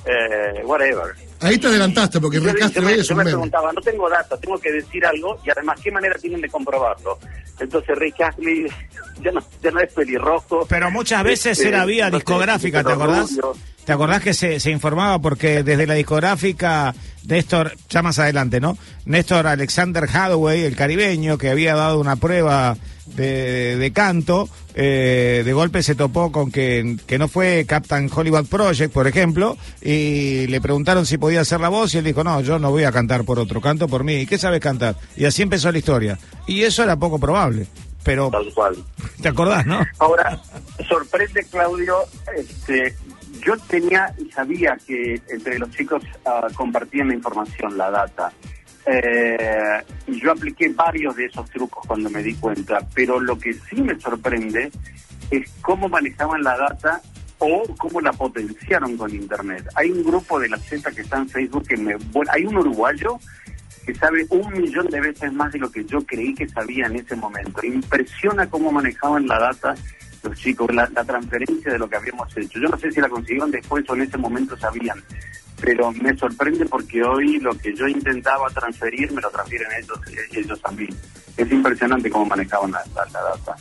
Eh, whatever.
Ahí te adelantaste, porque
Yo,
Rick Astley
me,
es
yo
un
me
meme.
preguntaba, no tengo data, tengo que decir algo y además, ¿qué manera tienen de comprobarlo? Entonces Rick Astley ya no, ya no es pelirrojo.
Pero muchas veces
Este,
era vía
no
discográfica, ¿te acordás?
rubio.
¿Te acordás que se, se informaba? Porque desde la discográfica, Néstor, ya más adelante, ¿no? Néstor Alexander Hathaway, el caribeño, que había dado una prueba de, de canto, eh, de golpe se topó con que, que no fue Captain Hollywood Project, por ejemplo, y le preguntaron si podía hacer la voz y él dijo, no, yo no voy a cantar por otro, canto por mí. ¿Y qué sabes cantar? Y así empezó la historia. Y eso era poco probable. Pero,
Tal cual.
¿te acordás, no?
Ahora, sorprende Claudio, este, yo tenía y sabía que entre los chicos ah, compartían la información, la data. Eh, y yo apliqué varios de esos trucos cuando me di cuenta, pero lo que sí me sorprende es cómo manejaban la data o cómo la potenciaron con Internet. Hay un grupo de la Z que está en Facebook que me... Bueno, hay un uruguayo que sabe un millón de veces más de lo que yo creí que sabía en ese momento. Impresiona cómo manejaban la data los chicos, la, la transferencia de lo que habíamos hecho. Yo no sé si la consiguieron después o en ese momento sabían, pero me sorprende porque hoy lo que yo intentaba transferir me lo transfieren ellos, ellos a mí. Es impresionante cómo manejaban la, la- data.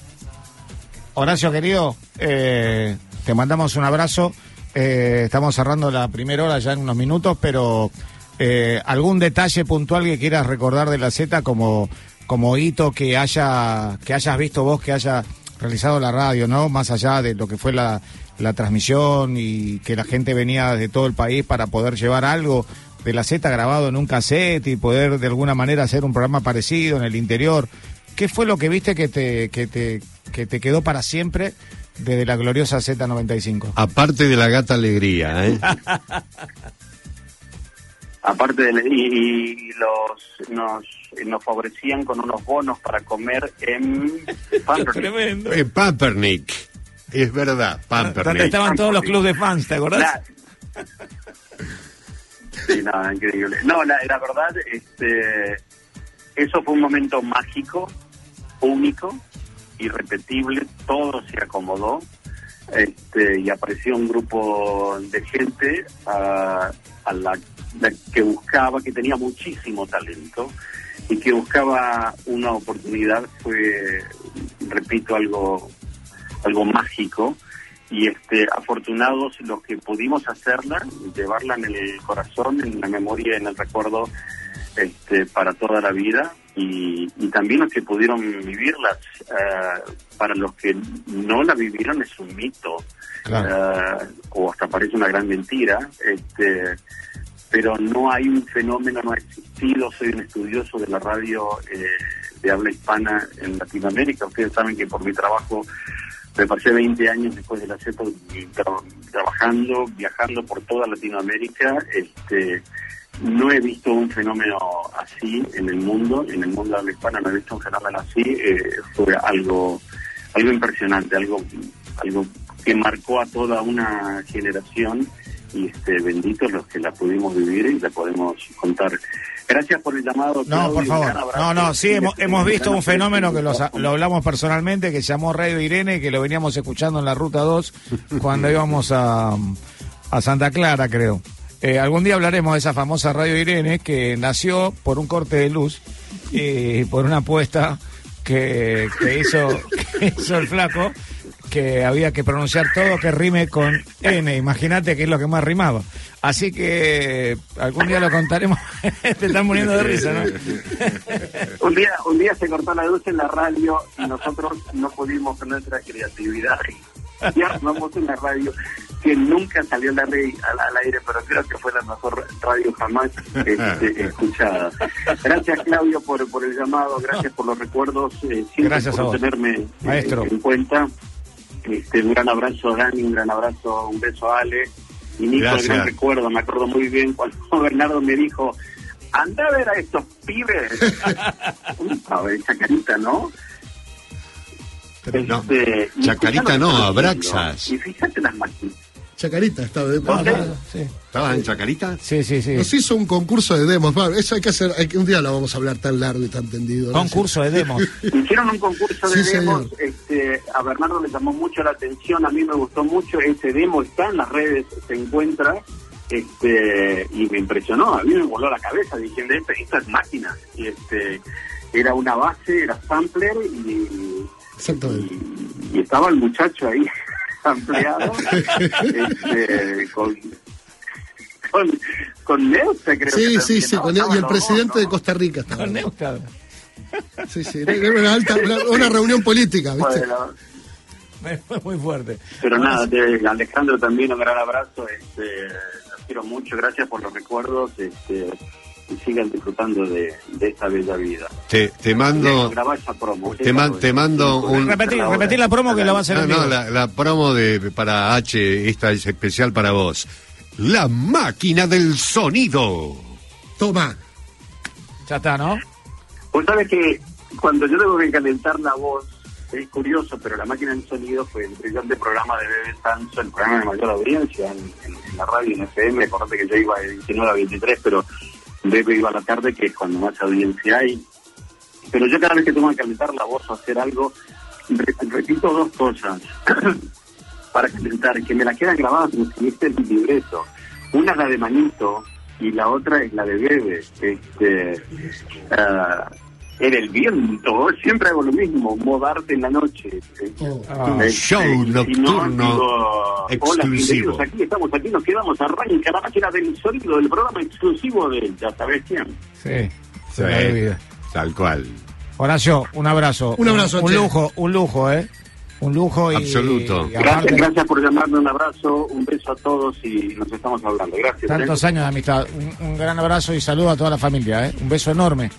Horacio, querido, eh, te mandamos un abrazo. Eh, estamos cerrando la primera hora ya en unos minutos, pero eh, algún detalle puntual que quieras recordar de la Z como, como hito que haya que hayas visto vos, que haya realizado la radio, ¿no? Más allá de lo que fue la, la transmisión y que la gente venía de todo el país para poder llevar algo de la Z grabado en un cassette y poder de alguna manera hacer un programa parecido en el interior. ¿Qué fue lo que viste que te, que te, que te quedó para siempre desde la gloriosa Z95?
Aparte de la gata alegría, ¿eh?
Aparte de, y, y los nos, nos favorecían con unos bonos para comer en Pampernick.
Tremendo.
Pampernick. Es verdad,
Donde
Pampernick.
estaban todos los clubes de fans, ¿te acordás?
La- Sí, no, increíble. No, la, la verdad, este, eso fue un momento mágico, único, irrepetible, todo se acomodó este, y apareció un grupo de gente a la, la que buscaba, que tenía muchísimo talento y que buscaba una oportunidad, fue, repito, algo, algo mágico y este afortunados los que pudimos hacerla, llevarla en el corazón, en la memoria, en el recuerdo este, para toda la vida y, y también los que pudieron vivirlas. eh, para los que no la vivieron es un mito eh, o hasta parece una gran mentira. Este, pero no hay un fenómeno, no ha existido. Soy un estudioso de la radio eh, de habla hispana en Latinoamérica. Ustedes saben que por mi trabajo me pasé 20 años después de la CEPA tra- trabajando, viajando por toda Latinoamérica. Este, no he visto un fenómeno así en el mundo, en el mundo de habla hispana no he visto un fenómeno así. eh, fue algo, algo impresionante, algo, algo que marcó a toda una generación y este, benditos los que la pudimos vivir y la podemos contar. Gracias por el llamado.
No, por favor. No, no, sí, hemos, hemos visto un fenómeno que los- lo hablamos personalmente, que se llamó Radio Irene, que lo veníamos escuchando en la Ruta 2 cuando íbamos a, a Santa Clara, creo. Eh, algún día hablaremos de esa famosa Radio Irene que nació por un corte de luz y por una apuesta que, que hizo, que hizo el flaco, que había que pronunciar todo que rime con N. Imagínate que es lo que más rimaba. Así que algún día lo contaremos. Te están muriendo de risa, ¿no?
Un día, un día se cortó la luz en la radio y nosotros no pudimos con nuestra creatividad. Y armamos una radio que nunca salió al aire, al, al aire, pero creo que fue la mejor radio jamás este, escuchada. Gracias, Claudio, por, por el llamado, gracias por los recuerdos, eh, siempre
Gracias a
por
vos.
tenerme eh,
Maestro.
en cuenta. Este, un gran abrazo a Dani, un gran abrazo, un beso a Ale. Y Nico, el gran recuerdo, me acuerdo muy bien cuando Bernardo me dijo, anda a ver a estos pibes. a ver, esa carita, ¿no?
No,
Este, y
Chacarita no, Abraxas.
Y fíjate las máquinas.
Chacarita estaba de
¿Dónde?
Sí,
¿Estabas en Chacarita?
sí, sí. sí.
Nos hizo un concurso de demos. va, Eso hay que hacer. hay que- un día lo vamos a hablar tan largo y tan tendido. ¿no?
Concurso de demos.
Hicieron un concurso de
Sí,
demos,
señor.
este, a Bernardo le llamó mucho la atención, a mí me gustó mucho, ese demo está en las redes, se encuentra, este, y me impresionó, a mí me voló la cabeza diciendo, esta, esta es máquina, y este, era una base, era sampler, y,
Exactamente.
y estaba el muchacho ahí ampliado este, con con con Neusta creo que
Sí, sí,
también,
sí.
¿no?
con él- y el presidente
dos,
de
¿no?
Costa Rica estaba.
Con Neustadt.
Sí, sí. Era una, alta, una, una reunión política, ¿viste?
Bueno,
Fue muy fuerte.
pero nada, de Alejandro también un gran abrazo, este, los quiero mucho, gracias por los recuerdos, este, y sigan disfrutando de, de esta bella vida.
Te, te mando,
esa promo.
te, man- te mando un...
Repetí, repetí la promo que la va a hacer
No, no, la, la promo de para H, esta es especial para vos. La máquina del sonido.
Toma.
Ya está, ¿no?
Vos sabés que cuando yo tengo que calentar la voz, es curioso, pero la máquina de sonido fue el brillante programa de Bebe Sanso, el programa de mayor audiencia en, en- en la radio, en FM. Acordate que yo iba de 19 a 23, pero Bebe iba a la tarde, que es cuando más audiencia hay. Pero yo cada vez que tengo que calentar la voz o hacer algo, re- repito dos cosas para calentar, que me la quedan grabadas como este el libreto. Una es la de Manito y la otra es la de Bebe. Este, ah, en el viento, siempre hago lo mismo, modarte en la noche.
Oh.
Ah.
Este,
show
no,
nocturno
digo, Hola,
exclusivo.
bienvenidos aquí, estamos aquí, nos quedamos, arranca la máquina del sonido del programa exclusivo de Ya sabes quién.
Sí.
Sí,
Se me olvida.
tal cual.
Horacio, un abrazo.
Un abrazo,
Un
che.
lujo, un lujo, ¿eh? Un lujo y.
Absoluto.
y
Gracias, por llamarme, un abrazo, un beso a todos y nos estamos hablando. Gracias. ¿eh?
tantos años de amistad. Un, un gran abrazo y saludo a toda la familia, ¿eh? Un beso enorme.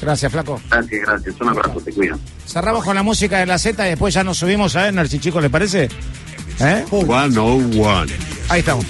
Gracias, Flaco.
Gracias, gracias. Un abrazo, te cuidan.
Cerramos con la música de la Z y después ya nos subimos a Energy, chicos, ¿les parece? ¿Eh?
101.
Ahí estamos.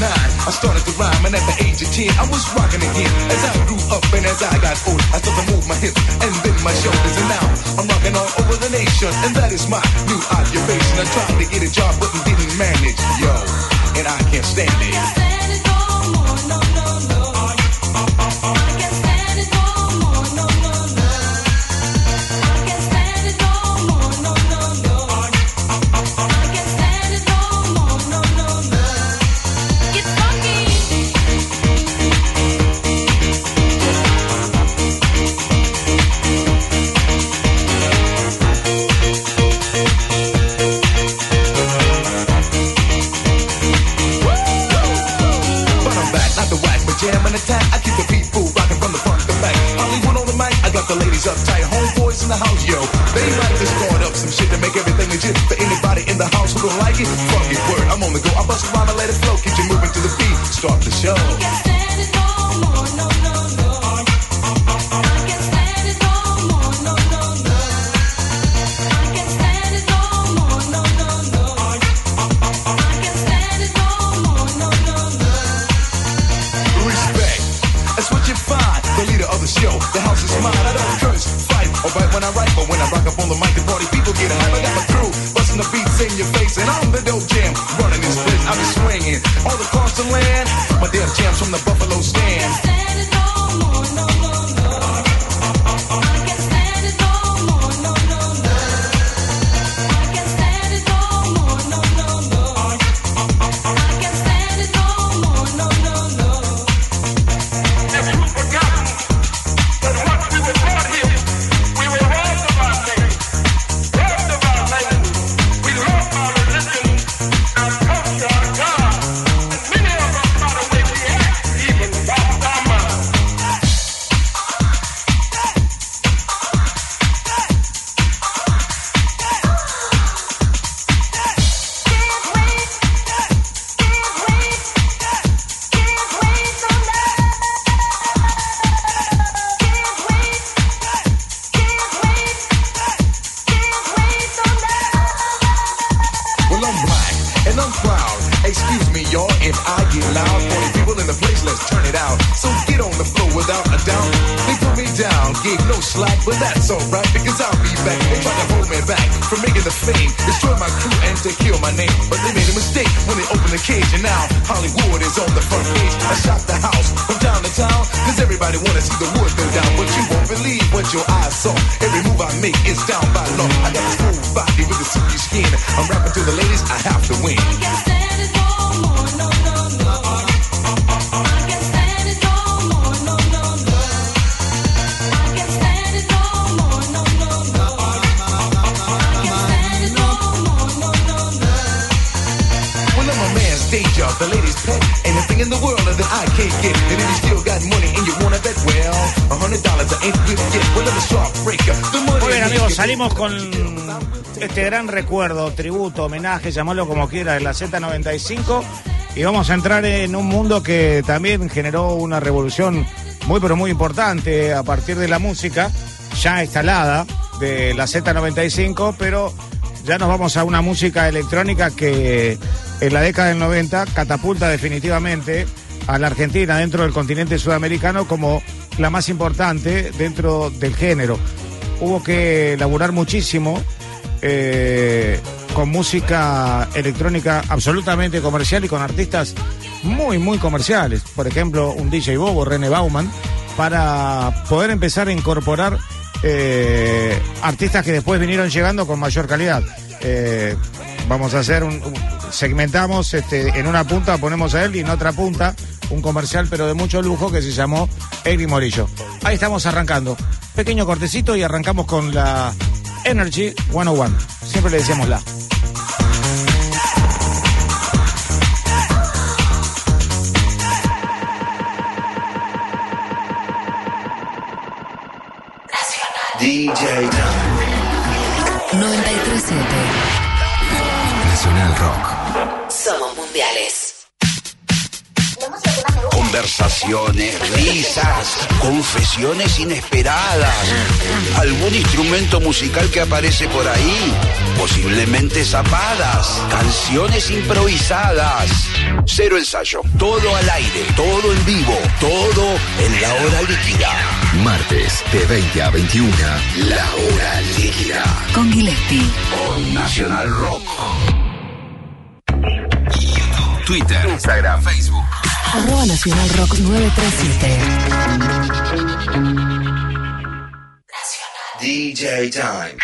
Nine,
I started to rhyme, and at the age of ten, I was rocking again. As I grew up and as I got old, I started to move my hips and then my shoulders, and now I'm rocking all over the nation, and that is my new occupation. I tried to get a job, but didn't manage, yo, and I can't stand it. But the house, yo. They like to start up some shit to make everything legit. For anybody in the house who don't like it, fuck it, word. I'm on the go. I bust around and let it flow. Keep you moving to the beat. Start the show.
Homenaje, llamarlo como quiera, de la Z95. Y vamos a entrar en un mundo que también generó una revolución muy, pero muy importante a partir de la música ya instalada de la Z95, pero ya nos vamos a una música electrónica que en la década del 90 catapulta definitivamente a la Argentina dentro del continente sudamericano como la más importante dentro del género. Hubo que laburar muchísimo eh, con música electrónica absolutamente comercial y con artistas muy, muy comerciales. Por ejemplo, un DJ Bobo, René Bauman, para poder empezar a incorporar eh, artistas que después vinieron llegando con mayor calidad. Eh, vamos a hacer un, segmentamos este, en una punta ponemos a él y en otra punta un comercial pero de mucho lujo que se llamó Egri Morillo. Ahí estamos arrancando. Pequeño cortecito y arrancamos con la Energy 101. Siempre le decíamos la.
DJ Time.
937.
Nacional Rock.
Somos mundiales.
Conversaciones, risas, confesiones inesperadas. Algún instrumento musical que aparece por ahí. Posiblemente zapadas. Canciones improvisadas. Cero ensayo. Todo al aire. Todo en vivo. Todo en la hora líquida.
Martes de 20 a 21. La hora líquida.
Con Gillespie.
Por Nacional Rock.
Twitter, Instagram, Facebook.
Arroba Nacional Rock 937.
DJ Time.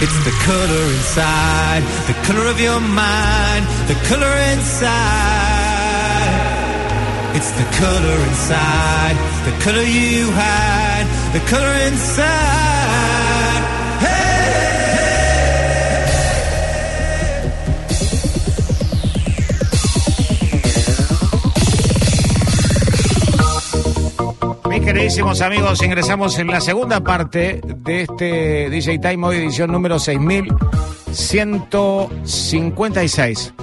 It's the color inside, the color of your mind, the color inside. It's the color inside, the color you hide, the color inside.
Queridísimos amigos, ingresamos en la segunda parte de este DJ Time hoy edición número 6156.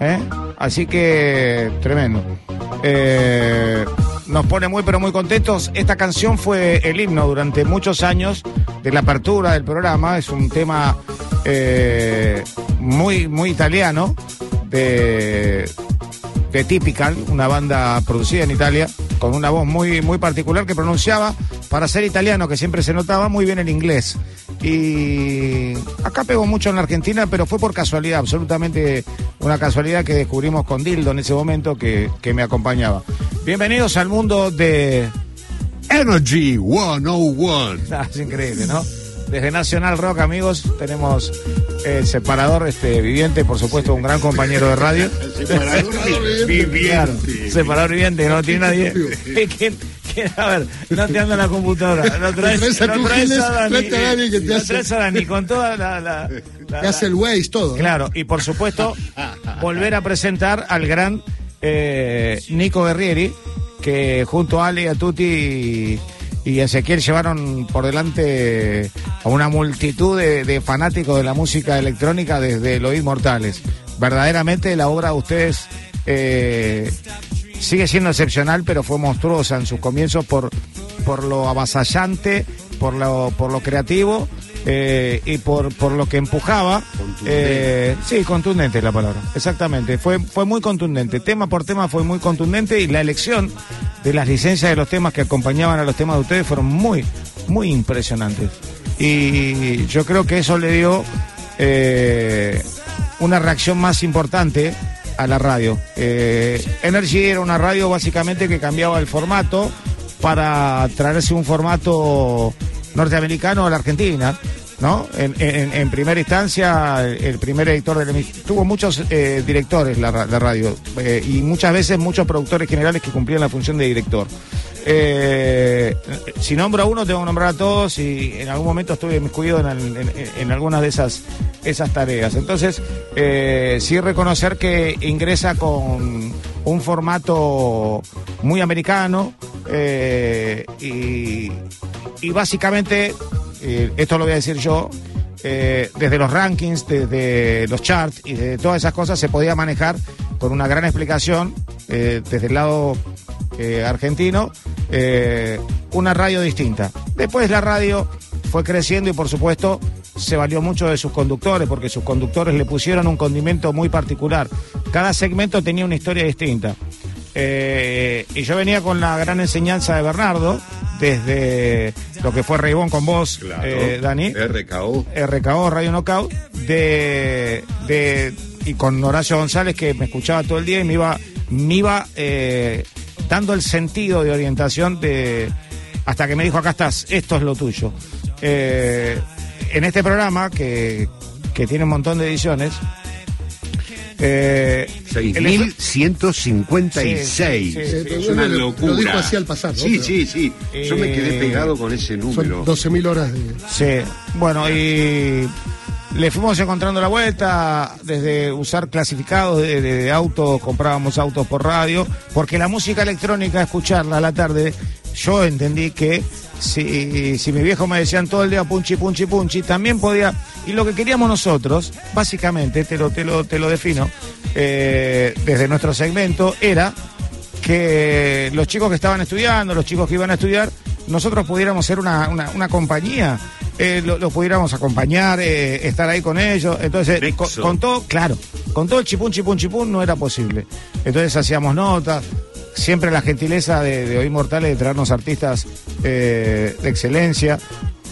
¿eh? Así que tremendo. Eh, nos pone muy pero muy contentos. Esta canción fue el himno durante muchos años de la apertura del programa. Es un tema eh, muy, muy italiano de, de una banda producida en Italia, con una voz muy, muy particular que pronunciaba, para ser italiano, que siempre se notaba, muy bien el inglés. Y acá pegó mucho en la Argentina, pero fue por casualidad, absolutamente una casualidad que descubrimos con Dildo en ese momento que, que me acompañaba. Bienvenidos al mundo de...
Energy 101.
Ah, es increíble, ¿no? Desde Nacional Rock, amigos, tenemos el separador este, viviente, por supuesto, un gran compañero de radio.
separador viviente.
Claro, separador viviente, que no tiene nadie. ¿Quién- quién- a ver, no te anda la computadora. No traes, no
tu
traes a Dani.
traete a Dani que te
No
hace-
traes a Dani con toda la.
Te hace el Waze todo. ¿no?
Claro, y por supuesto, volver a presentar al gran eh, Nico Guerrieri, que junto a Ale, a Tuti y, Ezequiel llevaron por delante a una multitud de, de fanáticos de la música electrónica desde Los Inmortales. Verdaderamente la obra de ustedes eh, sigue siendo excepcional, pero fue monstruosa en sus comienzos por, por lo avasallante, por lo, por lo creativo eh, y por, por lo que empujaba. Eh, sí, contundente es la palabra, exactamente. Fue, fue muy contundente. Tema por tema fue muy contundente y la elección de las licencias de los temas que acompañaban a los temas de ustedes fueron muy, muy impresionantes. Y yo creo que eso le dio eh, una reacción más importante a la radio. Eh, Energy era una radio básicamente que cambiaba el formato para traerse un formato norteamericano a la Argentina. ¿No? En, primera instancia, el, primer editor del emis- tuvo muchos eh, directores la, ra- la radio eh, y muchas veces muchos productores generales que cumplían la función de director. Eh, si nombro a uno, tengo que nombrar a todos y en algún momento estuve inmiscuido en, en- en- algunas de esas, esas tareas. Entonces, sí reconocer que ingresa con un formato muy americano y, y básicamente, eh, esto lo voy a decir yo, eh, desde los rankings, desde los charts y de todas esas cosas se podía manejar con una gran explicación eh, desde el lado argentino, una radio distinta. Después la radio fue creciendo y por supuesto se valió mucho de sus conductores porque sus conductores le pusieron un condimento muy particular. Cada segmento tenía una historia distinta. Eh, y yo venía con la gran enseñanza de Bernardo, desde lo que fue Reibón con vos, eh, Dani.
RKO.
RKO, Radio Knockout, de, de, y con Horacio González que me escuchaba todo el día y me iba, me iba eh, dando el sentido de orientación de hasta que me dijo acá estás, esto es lo tuyo. En este programa que, que tiene un montón de ediciones, eh, el-
6.156.
Sí, sí, sí.
Es una
Lo-
locura.
lo dijo así al pasar, ¿no?
Sí,
Pero-
sí, sí. Yo me quedé
Eh,
pegado con ese número.
Son 12.000 horas de.
Sí, bueno, y le fuimos encontrando la vuelta, desde usar clasificados de, de- de autos, comprábamos autos por radio, porque la música electrónica, escucharla a la tarde, yo entendí que si, si mi viejo me decían todo el día punchi, punchi, punchi, también podía, y lo que queríamos nosotros, básicamente, te lo, te lo, te lo defino, eh, desde nuestro segmento, era que los chicos que estaban estudiando, los chicos que iban a estudiar, nosotros pudiéramos ser una, una, una compañía, eh, lo- los pudiéramos acompañar, eh, estar ahí con ellos. Entonces, con, con todo, claro, con todo el chipún, chipún, chipún no era posible. Entonces hacíamos notas, siempre la gentileza de, de Hoy Mortales de traernos artistas eh, de excelencia.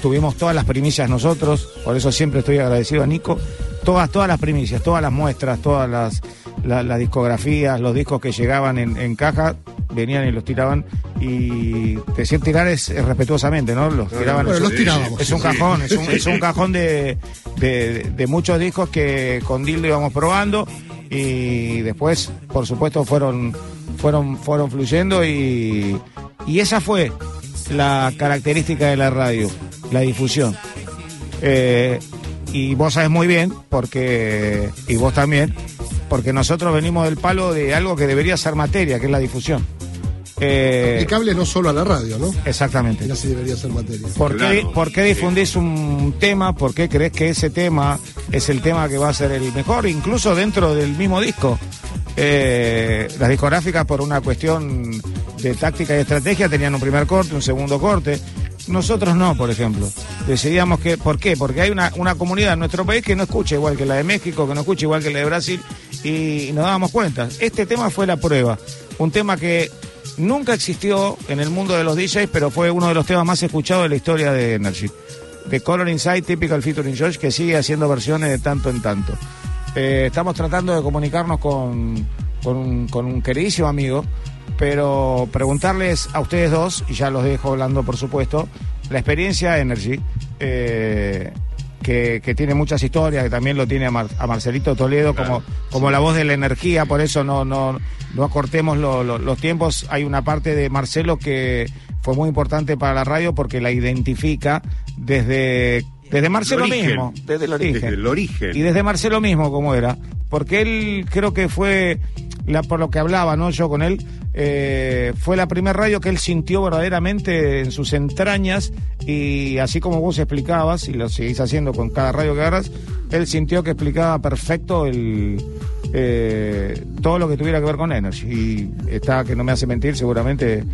Tuvimos todas las primicias nosotros, por eso siempre estoy agradecido a Nico. Todas, todas las primicias, todas las muestras, todas las, la- las discografías, los discos que llegaban en, en caja, venían y los tiraban. Y decir tirar es, es respetuosamente, ¿no? Los tiraban.
Bueno, los tirábamos,
Es un cajón, es un,
Sí.
es un cajón de, de, de muchos discos que con Dildo íbamos probando y después, por supuesto, fueron, fueron, fueron fluyendo y, y esa fue la característica de la radio, la difusión. Eh, y vos sabes muy bien, porque, y vos también, porque nosotros venimos del palo de algo que debería ser materia, que es la difusión. Eh,
Aplicable no solo a la radio, ¿no?
Exactamente.
Y así debería ser materia.
¿Por, qué, por qué difundís un tema? ¿Por qué crees que ese tema es el tema que va a ser el mejor? Incluso dentro del mismo disco. Eh, las discográficas, por una cuestión de táctica y estrategia, tenían un primer corte, un segundo corte. Nosotros no, por ejemplo. Decidíamos que. ¿Por qué? Porque hay una, una comunidad en nuestro país que no escucha igual que la de México, que no escucha igual que la de Brasil, y nos dábamos cuenta. Este tema fue la prueba. Un tema que nunca existió en el mundo de los DJs, pero fue uno de los temas más escuchados de la historia de Energy. De Color Inside, Typical Featuring George, que sigue haciendo versiones de tanto en tanto. Eh, estamos tratando de comunicarnos con, con, un, con un queridísimo amigo, pero preguntarles a ustedes dos, y ya los dejo hablando por supuesto, la experiencia Energy, eh, que, que tiene muchas historias, que también lo tiene a, Mar- a Marcelito Toledo como, como la voz de la energía, por eso no, no, no acortemos lo- lo- los tiempos. Hay una parte de Marcelo que fue muy importante para la radio porque la identifica desde, desde Marcelo
El origen.
mismo, desde el origen.
Desde el origen.
Y desde Marcelo mismo, como era. Porque él creo que fue, la, por lo que hablaba, ¿no? Yo con él, eh, fue la primera radio que él sintió verdaderamente en sus entrañas y así como vos explicabas, y lo seguís haciendo con cada radio que agarras, él sintió que explicaba perfecto el... eh, todo lo que tuviera que ver con Energy. Y está, que no me hace mentir, seguramente,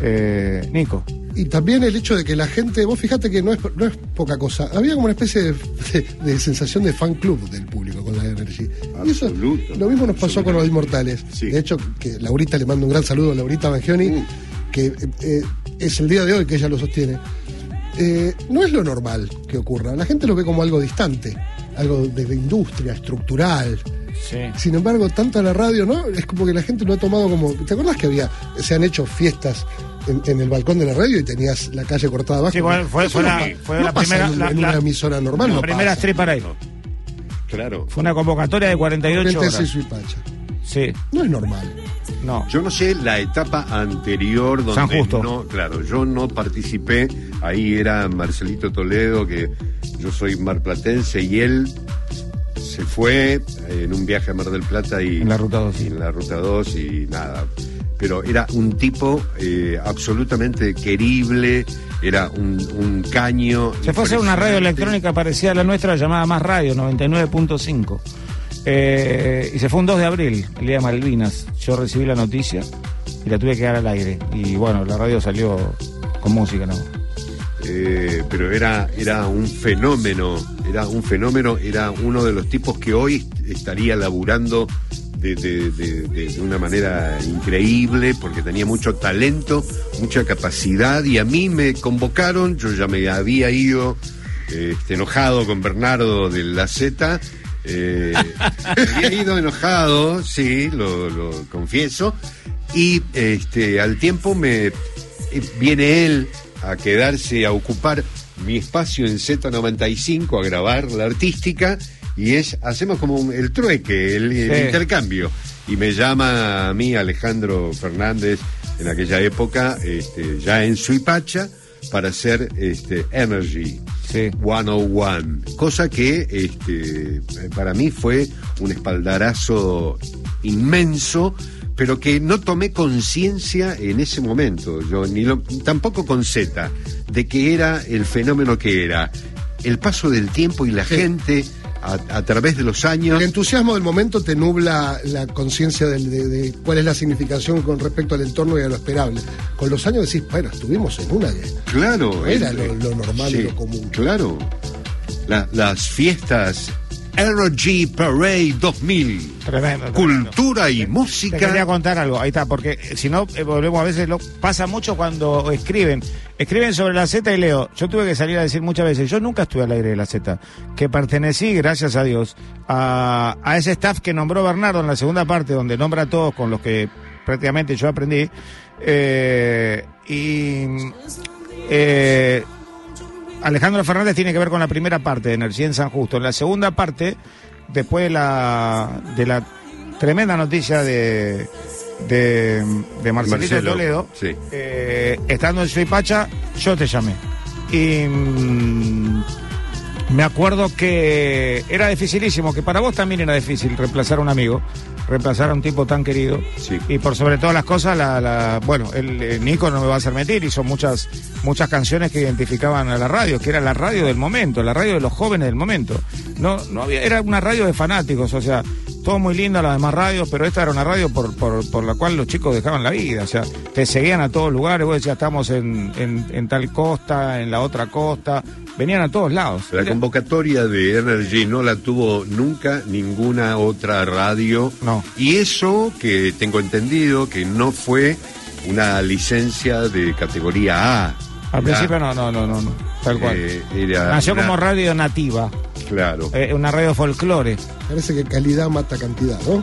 eh, Nico.
Y también el hecho de que la gente, vos fíjate que no es, no es poca cosa, había como una especie de, de- de sensación de fan club del público con la Energy. Y eso, lo mismo nos pasó con los Inmortales. De hecho, que Laurita le mando un gran saludo a Laurita Mangioni, que eh, es el día de hoy que ella lo sostiene. Eh, no es lo normal que ocurra, la gente lo ve como algo distante, algo de, de industria, estructural. Sin embargo, tanto a la radio, ¿no? Es como que la gente lo ha tomado como. ¿Te acuerdas que había, se han hecho fiestas en, en el balcón de la radio y tenías la calle cortada abajo?
Sí, bueno, fue-
Eso
fue
no
la-
pa-
fue
no
la
pasa
primera-
en,
la-
en
la-
una emisora normal.
la
no
primera
pasa.
strip para
Claro.
Fue una convocatoria de 48
Corrientes
horas.
y.
Sí.
No es normal.
No.
Yo no sé la etapa anterior donde
San Justo.
no, claro, yo no participé, ahí era Marcelito Toledo, que yo soy marplatense y él se fue en un viaje a Mar del Plata y
En la ruta 2.
en la ruta 2 y nada. Pero era un tipo eh, absolutamente querible, era un, un caño.
Se fue a hacer una radio electrónica parecida a la nuestra llamada Más Radio, 99.5. Eh, y se fue un 2 de abril, el día de Malvinas. Yo recibí la noticia y la tuve que dar al aire. Y bueno, la radio salió con música, ¿no?
Eh, pero era, era un fenómeno, era un fenómeno, era uno de los tipos que hoy estaría laburando de, de- de- de- de una manera increíble porque tenía mucho talento, mucha capacidad y a mí me convocaron, yo ya me había ido este, enojado con Bernardo de la Z. eh, me había ido enojado, sí, lo, lo confieso. Y este, al tiempo me viene él a quedarse a ocupar mi espacio en Z95 a grabar la artística y es hacemos como un- el trueque, el, el
Sí.
intercambio. Y me llama a mí Alejandro Fernández en aquella época, este, ya en Suipacha, para hacer este, Energy 101. Cosa que este, para mí fue un espaldarazo inmenso, pero que no tomé conciencia en ese momento, yo ni lo- tampoco con Z, de que era el fenómeno que era. El paso del tiempo y la gente a, a través de los años.
El entusiasmo del momento te nubla la conciencia de, de cuál es la significación con respecto al entorno y a lo esperable. Con los años decís, bueno, estuvimos en una
Claro.
no era
el-
lo, lo normal y lo común.
Claro. La- las fiestas Energy Parade 2000.
Tremendo.
Cultura y
Te quería
música.
contar algo, ahí está, porque si no, eh, volvemos a veces, lo pasa mucho cuando escriben. Escriben sobre la Z y leo. Yo tuve que salir a decir muchas veces, yo nunca estuve al aire de la Z, que pertenecí, gracias a Dios, a, a ese staff que nombró Bernardo en la segunda parte, donde nombra a todos con los que prácticamente yo aprendí. eh, y eh, Alejandro Fernández tiene que ver con la primera parte de Energía en San Justo. En la segunda parte, después de la, de la tremenda noticia de, de, de Marcelito
Marcelo,
Toledo,
sí.
eh, estando en Suipacha, yo te llamé. Y mm, me acuerdo que era dificilísimo, que para vos también era difícil reemplazar a un amigo, reemplazar a un tipo tan querido. Y por sobre todas las cosas, la, la- bueno, el, Nico no me va a hacer mentir, hizo muchas, muchas canciones que identificaban a la radio, que era la radio del momento, la radio de los jóvenes del momento. No, no había, era una radio de fanáticos, o sea, todo muy lindo las demás radios, pero esta era una radio por, por, por la cual los chicos dejaban la vida, o sea, te seguían a todos lugares, vos decías, estamos en, en, en tal costa, en la otra costa, venían a todos lados.
La convocatoria de Energy no la tuvo nunca ninguna otra radio.
No.
Y eso que tengo entendido que no fue una licencia de categoría A.
Al principio no, no, no, no, no, tal cual.
eh, era
Nació
una-
como radio nativa,
Claro.
eh, una radio folclore.
Parece que calidad mata cantidad, ¿no?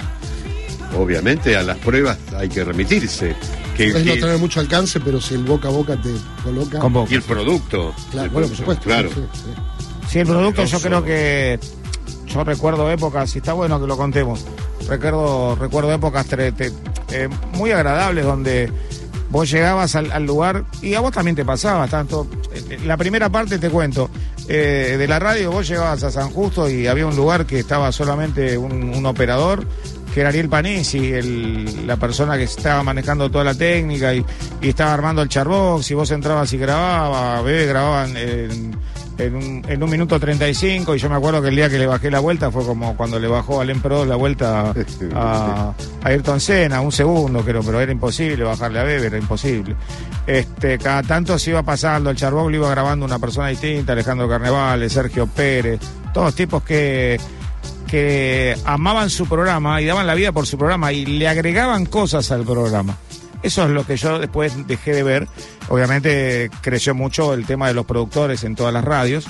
Obviamente a las pruebas hay que remitirse. Que,
Es no
que-
tener mucho alcance, pero si el boca a boca te coloca.
y el producto.
Claro,
El
bueno, por supuesto.
Claro.
sí, sí.
Sí, el producto yo creo que yo recuerdo épocas, y está bueno que lo contemos. Recuerdo, recuerdo épocas tre- te- eh, muy agradables donde vos llegabas al, al lugar y a vos también te pasaba tanto. eh, La primera parte te cuento. eh, de la radio vos llegabas a San Justo y había un lugar que estaba solamente un, un operador que era Ariel Panisi, el, la persona que estaba manejando toda la técnica y, y estaba armando el charbox, y vos entrabas y grababas, bebé grababan en, en un, en un minuto 35 y yo me acuerdo que el día que le bajé la vuelta fue como cuando le bajó al Emperador la vuelta a, a Ayrton Senna, un segundo creo, pero era imposible bajarle a Bebe, era imposible. Este, cada tanto se iba pasando, el Charbog lo iba grabando una persona distinta, Alejandro Carnevales, Sergio Pérez, todos tipos que que amaban su programa y daban la vida por su programa y le agregaban cosas al programa. Eso es lo que yo después dejé de ver. Obviamente creció mucho el tema de los productores en todas las radios,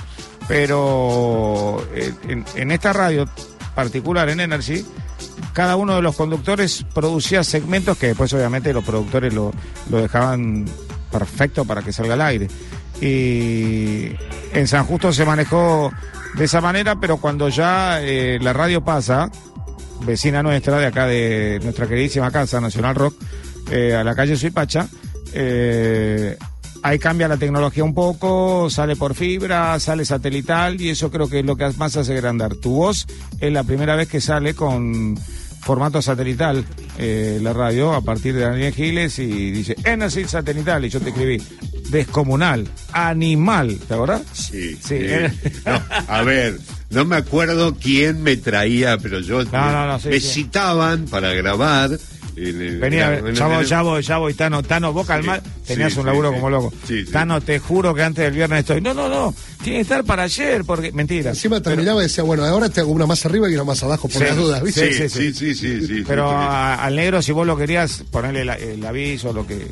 pero eh, en, esta radio particular, en Energy, cada uno de los conductores producía segmentos que después obviamente los productores lo, lo dejaban perfecto para que salga al aire. Y en San Justo se manejó de esa manera, pero cuando ya eh, la radio pasa, vecina nuestra, de acá de nuestra queridísima casa, Nacional Rock, eh, a la calle Suipacha, eh, ahí cambia la tecnología un poco, sale por fibra, sale satelital, y eso creo que es lo que más hace agrandar. Tu voz es la primera vez que sale con formato satelital eh, la radio a partir de Daniel Giles y dice Energy satelital y yo te escribí descomunal, animal, ¿te acordás?
Sí.
Sí,
eh,
era-
no, a ver, no me acuerdo quién me traía, pero yo
no, no, sí,
me
sí.
citaban para grabar. El-
Venía,
el-
ya voy, ya voy, ya voy, Tano, Tano, vos calmá, tenías
sí,
un laburo
sí.
como loco.
Sí, sí.
Tano, te juro que antes del viernes estoy. No, no, no, tiene que estar para ayer, porque. Mentira.
Encima terminaba y decía, bueno, ahora te hago una más arriba y una más abajo, por
Sí,
las dudas, ¿viste?
sí, sí,
sí, sí, sí,
Pero
sí,
a- al negro, si vos lo querías, ponerle la- el aviso o lo que,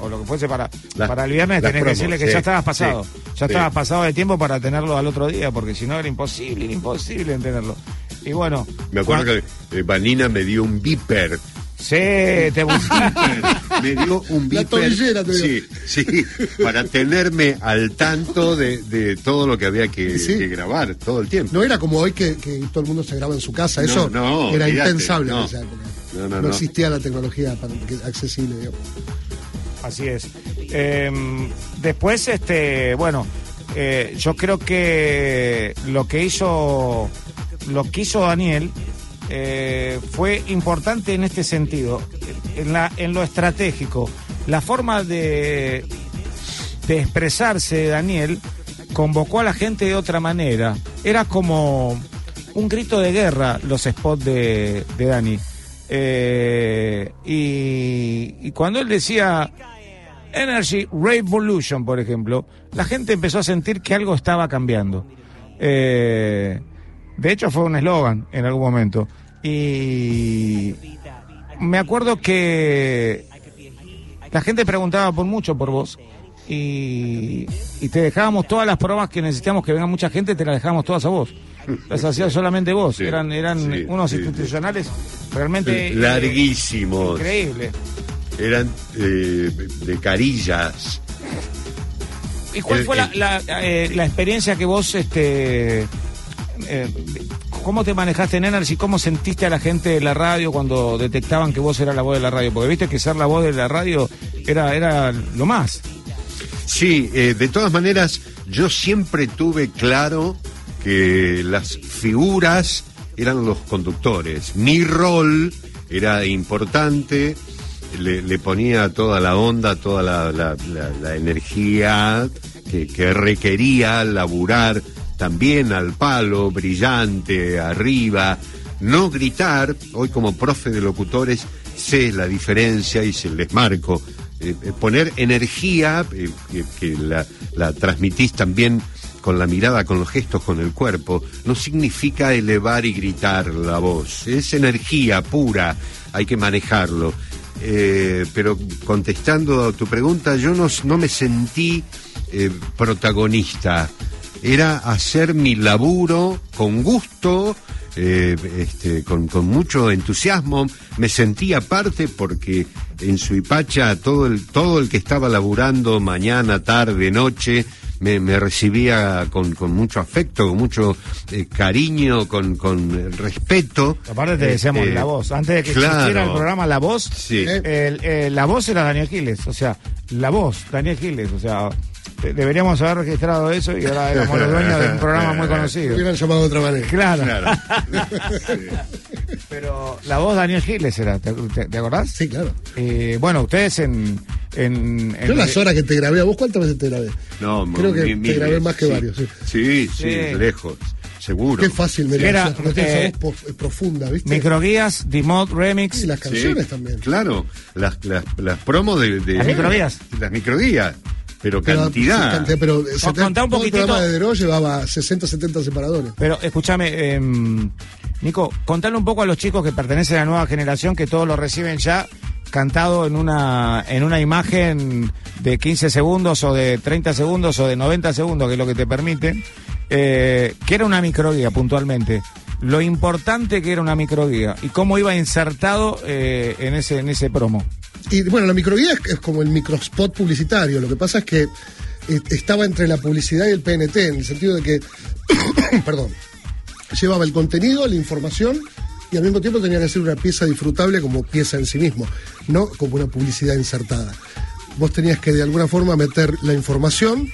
o, o lo que fuese para,
Las-
para el viernes, tenés que decirle que
sí,
ya estabas pasado.
sí,
ya
sí.
estabas pasado de tiempo para tenerlo al otro día, porque si no era imposible, era imposible en tenerlo. Y bueno.
Me acuerdo que eh, Vanina me dio un beeper.
Sí, te
me dio un
La
beeper.
tobillera te dio.
Sí, sí, para tenerme al tanto de, de todo lo que había que,
Sí.
que grabar todo el tiempo.
No era como hoy que, que todo el mundo se graba en su casa, eso
no,
era impensable
no.
en esa época.
No,
No,
no, no.
existía la tecnología para- que- accesible, digamos.
Así es. Eh, después, este, bueno, eh, yo creo que lo que hizo, lo que hizo Daniel eh, fue importante en este sentido, en, la, en lo estratégico. La forma de, de expresarse de Daniel convocó a la gente de otra manera. Era como un grito de guerra los spots de, de Dani. Eh, y, cuando él decía Energy Revolution, por ejemplo, la gente empezó a sentir que algo estaba cambiando. Eh, de hecho, fue un eslogan en algún momento. Y me acuerdo que la gente preguntaba por mucho por vos. Y, y te dejábamos todas las pruebas que necesitamos que venga mucha gente, te las dejábamos todas a vos. Las hacías solamente vos. eran eran
sí,
unos
sí,
institucionales realmente eh,
Larguísimos.
increíbles.
Eran eh, de carillas.
¿Y cuál fue la, eh, la experiencia que vos, este, eh, cómo te manejaste en Energy? ¿Cómo sentiste a la gente de la radio cuando detectaban que vos eras la voz de la radio? Porque viste que ser la voz de la radio era, era lo más.
Sí, eh, de todas maneras, yo siempre tuve claro que las figuras eran los conductores. Mi rol era importante, le, ponía toda la onda, toda la, la- la- energía que requería laburar también al palo, brillante, arriba, no gritar. Hoy como profe de locutores sé la diferencia y se les marco. Eh, eh, poner energía, eh, que, la, transmitís también con la mirada, con los gestos, con el cuerpo, no significa elevar y gritar la voz. Es energía pura, hay que manejarlo. Pero contestando a tu pregunta, yo no, no me sentí protagonista. Era hacer mi laburo con gusto, eh, este, con, con mucho entusiasmo. Me sentía parte porque en Suipacha todo el, todo el que estaba laburando mañana, tarde, noche, me, me recibía con, con mucho afecto, con mucho eh, cariño, con, con respeto.
Aparte te decíamos
Este,
La Voz. Antes de que
claro.
existiera el programa La Voz,
Sí.
el- eh, La Voz era Daniel Giles. O sea, La Voz, Daniel Giles. O sea, de- deberíamos haber registrado eso y ahora éramos los dueños de un programa muy conocido.
Hubieran llamado de otra manera.
Claro. Pero la voz Daniel Giles era, ¿te, te- te acordás?
Sí, claro.
Eh, bueno, ustedes en... en, en-
Yo las horas que te grabé, ¿a vos cuántas veces te grabé?
No,
Creo que
mi-
te grabé más que
sí.
varios, sí.
Sí, sí,
Sí.
lejos, seguro.
Qué fácil me
Era,
porque tenés
eh,
voz po- profunda, ¿viste?
Microguías, Dimod Remix.
Y las
Sí,
canciones también.
Claro, las, las, las promos de, de-
Las microguías.
Las microguías, pero
Pero,
cantidad.
pero se te-
contá un
todo el programa de Dero llevaba 60, 70 separadores.
Pero escúchame, eh, Nico, contale un poco a los chicos que pertenecen a la nueva generación que todos lo reciben ya cantado en una en una imagen de 15 segundos o de 30 segundos o de 90 segundos, que es lo que te permiten, eh, que era una microguía puntualmente. Lo importante que era una microguía y cómo iba insertado eh, en ese en ese promo.
Y bueno, la microguía es, es como el microspot publicitario. Lo que pasa es que eh, estaba entre la publicidad y el PNT, en el sentido de que, perdón, llevaba el contenido, la información y al mismo tiempo tenía que ser una pieza disfrutable como pieza en sí mismo, no como una publicidad insertada. Vos tenías que de alguna forma meter la información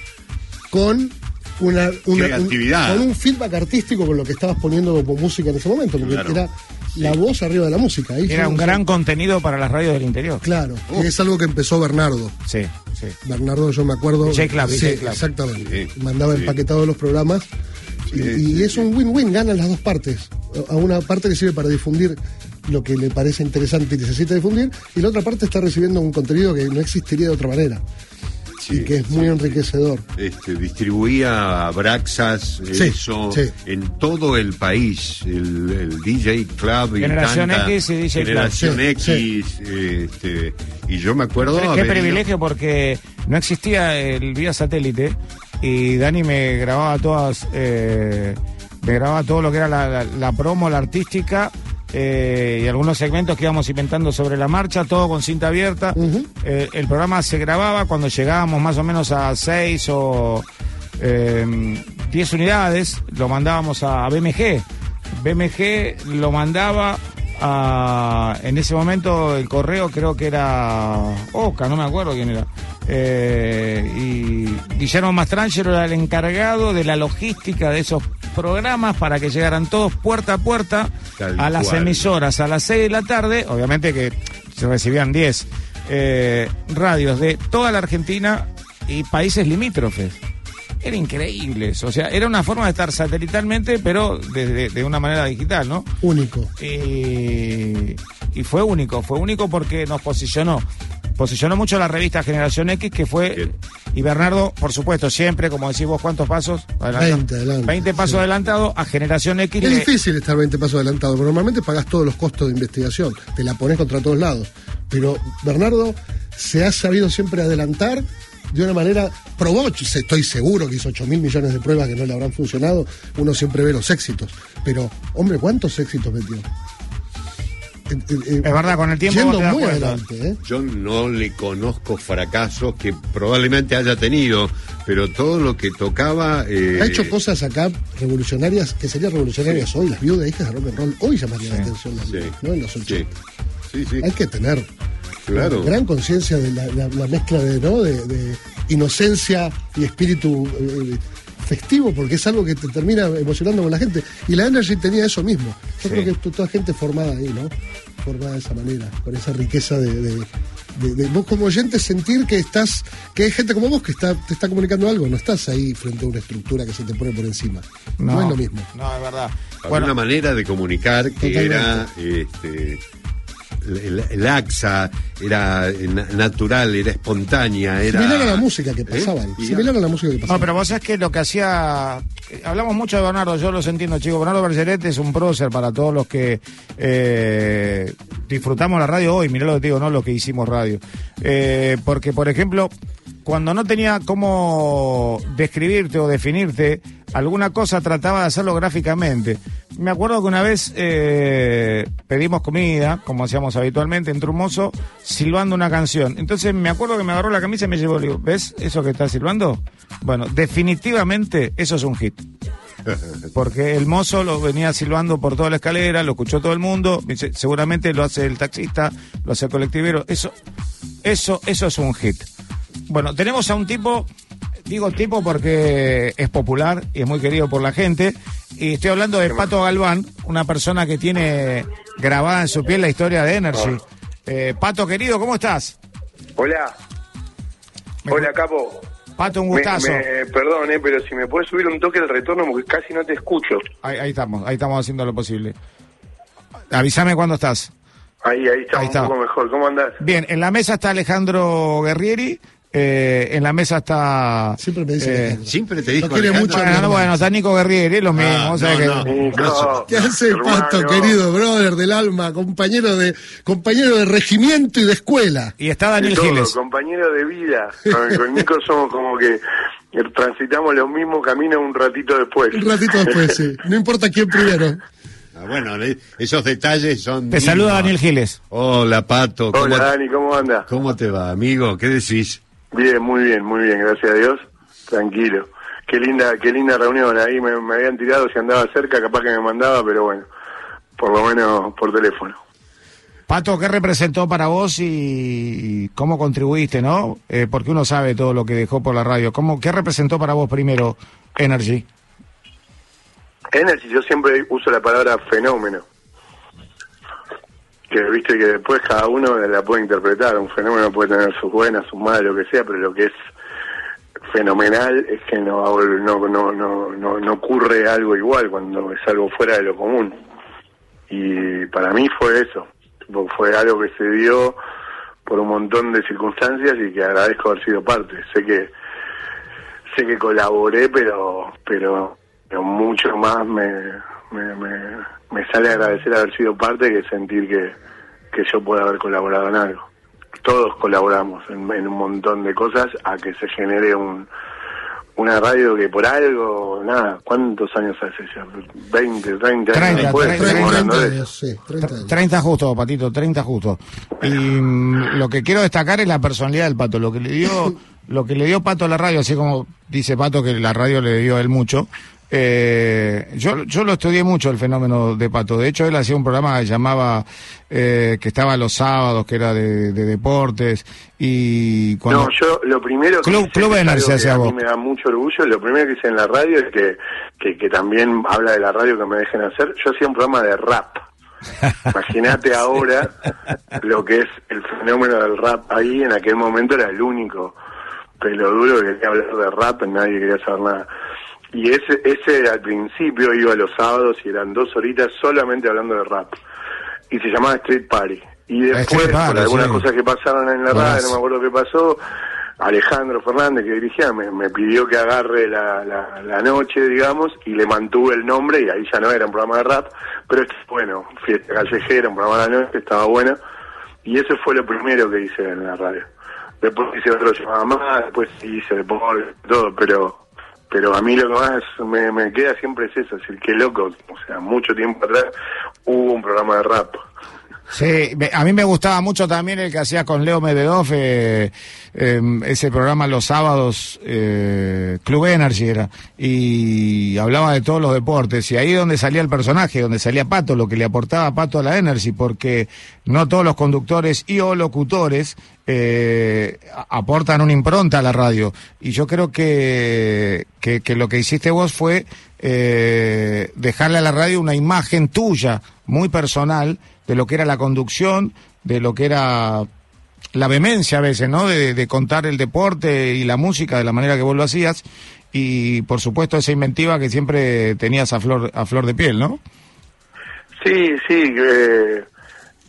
con una, una- un, con un feedback artístico con lo que estabas poniendo como música en ese momento, porque
Claro.
era la voz arriba de la música. Ahí
Era un gran contenido para las radios del interior.
Claro, es algo que empezó Bernardo.
Sí, sí.
Bernardo, yo me acuerdo.
DJ Club,
sí,
Club.
exactamente.
Sí,
Mandaba
sí.
empaquetados los programas. Y,
Sí,
y es un win-win, ganan las dos partes. A una parte le sirve para difundir lo que le parece interesante y necesita difundir, y la otra parte está recibiendo un contenido que no existiría de otra manera.
Sí,
y que es muy
sí.
enriquecedor.
Este, distribuía Braxas
Sí,
eso
sí.
en todo el país, el, el DJ Club. y
Generación
tanta-
X y DJ Club.
Generación
Sí,
X. este, y yo me acuerdo.
Qué
haber ido-
privilegio porque no existía el vía satélite y Dani me grababa todas, eh, me grababa todo lo que era la, la- la promo, la artística eh, y algunos segmentos que íbamos inventando sobre la marcha, todo con cinta abierta. Eh, el programa se grababa cuando llegábamos más o menos a seis o eh, 10 unidades, lo mandábamos a BMG. BMG lo mandaba a- en ese momento el correo creo que era Oca, no me acuerdo quién era. Eh, y Guillermo Mastrangelo era el encargado de la logística de esos programas para que llegaran todos puerta a puerta
Tal
a las
cual.
emisoras a las 6 de la tarde. Obviamente que se recibían 10 eh, radios de toda la Argentina y países limítrofes. Era increíble eso. O sea, era una forma de estar satelitalmente, pero de, de- de una manera digital, ¿no?
Único.
Y, y fue único, fue único porque nos posicionó. Posicionó mucho la revista Generación X, que fue. Y Bernardo, por supuesto, siempre, como decís vos, ¿cuántos pasos? Adelantado.
20 adelante,
20 pasos
sí.
adelantados a Generación X.
Es
le-
difícil estar 20 pasos adelantado, porque normalmente pagás todos los costos de investigación, te la pones contra todos lados. Pero Bernardo se ha sabido siempre adelantar de una manera, probó, estoy seguro que hizo 8 mil millones de pruebas que no le habrán funcionado, uno siempre ve los éxitos. Pero, hombre, ¿cuántos éxitos metió? Es
verdad, con el tiempo
Yendo muy adelante, ¿eh?
Yo no le conozco fracasos que probablemente haya tenido, pero todo lo que tocaba... eh,
Ha hecho cosas acá revolucionarias, que serían revolucionarias hoy, las viudas hijas de rock and roll, hoy llamarían la atención también, ¿no? En los 80. Hay que tener
Claro.
gran conciencia de la, la- la mezcla de, ¿no? de, de inocencia y espíritu eh, festivo, porque es algo que te termina emocionando con la gente. Y la Energy tenía eso mismo. Yo creo que to- toda gente formada ahí, ¿no? Formada de esa manera, con esa riqueza de, de- de- de vos como oyente sentir que estás, que hay gente como vos que está, te está comunicando algo, no estás ahí frente a una estructura que se te pone por encima. No, es lo mismo.
No, es verdad.
Había una manera de comunicar que
Totalmente.
era este, laxa, era eh, na- natural, era espontánea, era...
Similar a la música que
¿Eh?
pasaban. Similar a la música que
No,
pasaba.
pero vos sabés que lo que hacía. eh, Hablamos mucho de Bernardo, yo los entiendo, chicos. Bernardo Bergeret es un prócer para todos los que eh, disfrutamos la radio hoy. Mirá lo que digo, no lo que hicimos radio. Eh, porque, por ejemplo, cuando no tenía cómo describirte o definirte, alguna cosa trataba de hacerlo gráficamente. Me acuerdo que una vez eh, pedimos comida, como hacíamos habitualmente, entró un mozo silbando una canción. Entonces me acuerdo que me agarró la camisa y me llevó, le digo, ¿ves eso que está silbando? Bueno, definitivamente eso es un hit. Porque el mozo lo venía silbando por toda la escalera, lo escuchó todo el mundo, seguramente lo hace el taxista, lo hace el colectivero, eso, eso, eso es un hit. Bueno, tenemos a un tipo, digo tipo porque es popular y es muy querido por la gente, y estoy hablando de Pato Galván, una persona que tiene grabada en su piel la historia de Energy. Eh, Pato querido, ¿cómo estás?
Hola. Hola, capo.
Pato, un gustazo.
me- perdón, eh, pero si me puedes subir un toque el retorno porque casi no te escucho.
Ahí, ahí estamos, ahí estamos haciendo lo posible. Avísame cuando estás.
Ahí, ahí está
Ahí
un
está.
poco mejor. ¿Cómo andás?
Bien, en la mesa está Alejandro Guerrieri. Eh, en la mesa está.
Siempre me dice Alejandro.
Siempre te
dijo Lo quiere mucho,
Bueno, no, bueno, está Nico Guerrieri, es lo mismo.
Ah,
o sea
no,
que-
no.
¿Qué hace. Pato, querido brother del alma, compañero de compañero de regimiento y de escuela?
Y está Daniel
todo,
Giles.
compañero de vida. Con, con Nico somos como que transitamos los mismos caminos un ratito después.
Un ratito después, sí. No importa quién primero.
Ah, bueno, esos detalles son...
Te saluda. Daniel Giles.
Hola, Pato. ¿cómo,
Hola, Dani, ¿cómo andas?
¿Cómo te va, amigo? ¿Qué decís?
Bien, muy bien, muy bien, gracias a Dios. Tranquilo. Qué linda, qué linda reunión. Ahí me, me habían tirado, si andaba cerca, capaz que me mandaba, pero bueno, por lo menos por teléfono.
Pato, ¿qué representó para vos y, y cómo contribuiste, no? Eh, porque uno sabe todo lo que dejó por la radio. ¿Cómo, ¿Qué representó para vos primero Energy?
Energy, yo siempre uso la palabra fenómeno. Que viste que después cada uno la puede interpretar. Un fenómeno puede tener sus buenas, sus malas, lo que sea, pero lo que es fenomenal es que no, no, no, no, no, ocurre algo igual cuando es algo fuera de lo común. Y para mí fue eso. Fue algo que se dio por un montón de circunstancias y que agradezco haber sido parte. Sé que sé que colaboré, pero pero, pero mucho más me, me, me, me sale agradecer haber sido parte que sentir que, que yo pueda haber colaborado en algo. Todos colaboramos en, en un montón de cosas a que se genere un una radio que por algo, nada, ¿cuántos años hace ya? 20, 30 años
30,
después,
30,
estamos hablando de
30
eso.
años, sí, 30 años.
30 justo, Patito, 30 justo. Y mm, lo que quiero destacar es la personalidad del Pato, lo que le dio, lo que le dio Pato a la radio, así como dice Pato que la radio le dio a él mucho. Eh, yo, yo lo estudié mucho el fenómeno de Pato. De hecho, él hacía un programa que llamaba, eh, que estaba los sábados, que era de, de deportes. Y cuando.
No, yo lo primero que
Club-
hice,
Club
que
hacía
a mí
vos.
me da mucho orgullo, lo primero que hice en la radio es que, que, que también habla de la radio que me dejen hacer. Yo hacía un programa de rap. Imagínate ahora lo que es el fenómeno del rap ahí, en aquel momento era el único pelo duro que quería hablar de rap, nadie quería saber nada. Y ese, ese al principio iba los sábados y eran dos horitas solamente hablando de rap. Y se llamaba Street Party. Y después, por algunas
sí.
cosas que pasaron en la radio, no me acuerdo qué pasó, Alejandro Fernández, que dirigía, me, me pidió que agarre la, la, la noche, digamos, y le mantuve el nombre, y ahí ya no era un programa de rap, pero bueno, fiesta callejera, un programa de la noche, estaba bueno, y eso fue lo primero que hice en la radio. Después hice otro llamado más, después hice deporte, todo, pero pero a mí lo que más me, me queda siempre es eso, es decir, qué loco, o sea, mucho tiempo atrás hubo un programa de rap.
Sí, a mí me gustaba mucho también el que hacía con Leo Medvedev, eh, eh, ese programa los sábados, eh, Club Energy era, y hablaba de todos los deportes, y ahí donde salía el personaje, donde salía Pato, lo que le aportaba Pato a la Energy, porque no todos los conductores y o locutores eh, aportan una impronta a la radio, y yo creo que, que, que lo que hiciste vos fue eh, dejarle a la radio una imagen tuya, muy personal, de lo que era la conducción, de lo que era la vehemencia a veces, ¿no? De, contar el deporte y la música de la manera que vos lo hacías y por supuesto esa inventiva que siempre tenías a flor a flor de piel, ¿no?
Sí, sí, eh,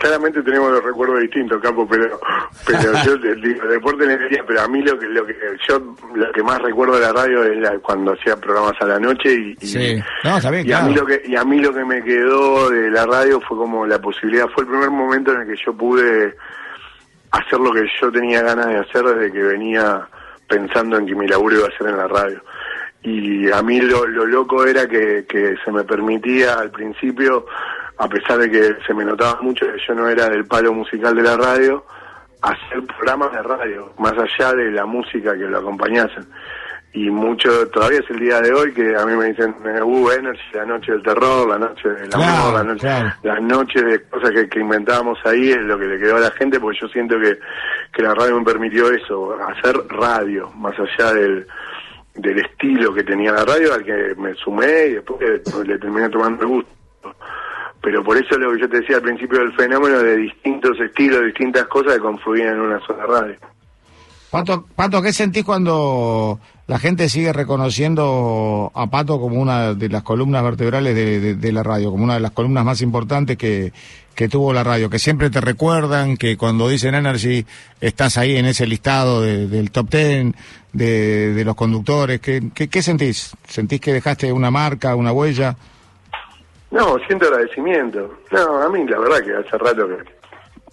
claramente tenemos los recuerdos distintos, Capo, pero pero yo digo, deporte le diría, pero a mí lo que lo que yo lo que más recuerdo de la radio es la- cuando hacía programas a la noche y,
Sí. No,
a mí lo que y a mí lo que me quedó de la radio fue como la posibilidad, fue el primer momento en el que yo pude hacer lo que yo tenía ganas de hacer desde que venía pensando en que mi laburo iba a ser en la radio. Y a mí lo, lo loco era que, que se me permitía al principio, a pesar de que se me notaba mucho que yo no era del palo musical de la radio, hacer programas de radio, más allá de la música que lo acompañasen. Y mucho, todavía es el día de hoy que a mí me dicen, uh, Energy, la noche del terror, la noche del amor,
Claro,
la noche,
claro.
la noche de cosas que, que inventábamos ahí es lo que le quedó a la gente, porque yo siento que, que la radio me permitió eso, hacer radio, más allá del, del estilo que tenía la radio, al que me sumé y después que le terminé tomando el gusto. Pero por eso lo que yo te decía al principio del fenómeno de distintos estilos, distintas cosas que confluían en una sola radio.
Pato, Pato, ¿qué sentís cuando la gente sigue reconociendo a Pato como una de las columnas vertebrales de, la radio, como una de las columnas más importantes que, que tuvo la radio? Que siempre te recuerdan que cuando dicen Energy estás ahí en ese listado de- del top ten de, los conductores. ¿Qué, qué, qué sentís? ¿Sentís que dejaste una marca, una huella?
No, siento agradecimiento. No, a mí la verdad que hace rato que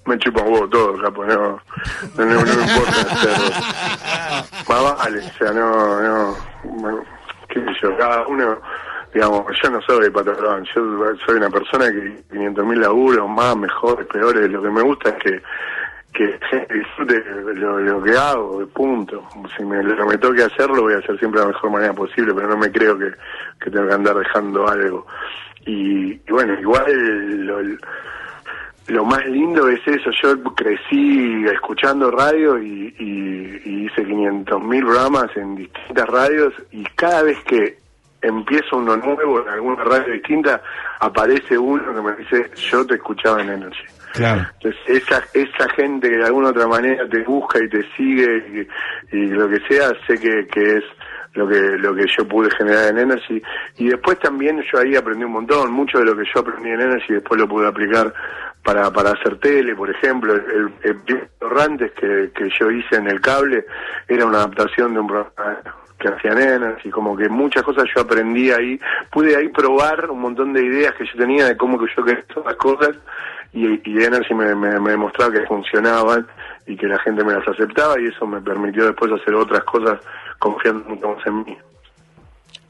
me chupa un huevo todo, capo, no, no, no, no me importa hacerlo. Más vale, o sea, no, no, bueno, qué sé yo, cada uno, digamos, yo no soy patrón, yo soy una persona que 500 mil laburos, más, mejores, peores, lo que me gusta es que que disfrute lo, lo que hago, punto. Si me, lo que me toque hacer, lo voy a hacer siempre de la mejor manera posible, pero no me creo que, que tengo que andar dejando algo. Y, y bueno, igual lo, lo más lindo es eso. Yo crecí escuchando radio y, y- y hice 500 mil programas en distintas radios y cada vez que empiezo uno nuevo en alguna radio distinta, aparece uno que me dice, yo te escuchaba en Energy.
Claro.
Entonces, esa, esa gente que de alguna otra manera te busca y te sigue y, y lo que sea, sé que, que es lo que lo que yo pude generar en Energy. Y después también yo ahí aprendí un montón, mucho de lo que yo aprendí en Energy después lo pude aplicar para, para hacer tele, por ejemplo. El, el que, que yo hice en el cable era una adaptación de un programa que hacían Energy, como que muchas cosas yo aprendí ahí, pude ahí probar un montón de ideas que yo tenía de cómo que yo quería hacer las cosas y, y Energy me, me, me demostraba que funcionaban y que la gente me las aceptaba y eso me permitió después hacer otras cosas confiando mucho más en mí.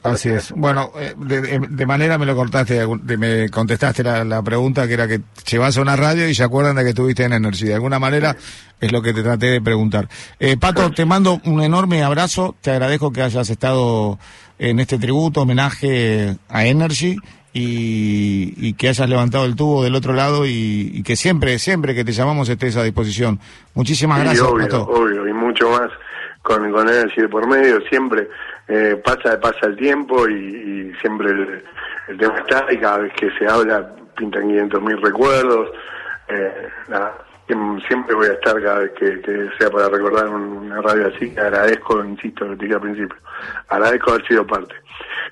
Así es. Bueno, eh, de, manera me lo cortaste, de- me contestaste la, la pregunta que era que llevas a una radio y se acuerdan de que estuviste en Energy. De alguna manera es lo que te traté de preguntar. Eh, Pato, te mando un enorme abrazo, te agradezco que hayas estado en este tributo, homenaje a Energy y, y que hayas levantado el tubo del otro lado y, y que siempre, siempre que te llamamos estés a disposición. Muchísimas
Sí,
gracias,
obvio,
Pato.
obvio, y mucho más con, con Energy de por medio, siempre eh, pasa pasa el tiempo y, y siempre el, el tema está y cada vez que se habla pintan 500 mil recuerdos. Eh, nada, siempre voy a estar cada vez que, que sea para recordar un- una radio así, que agradezco, insisto, lo que dije al principio, agradezco haber sido parte.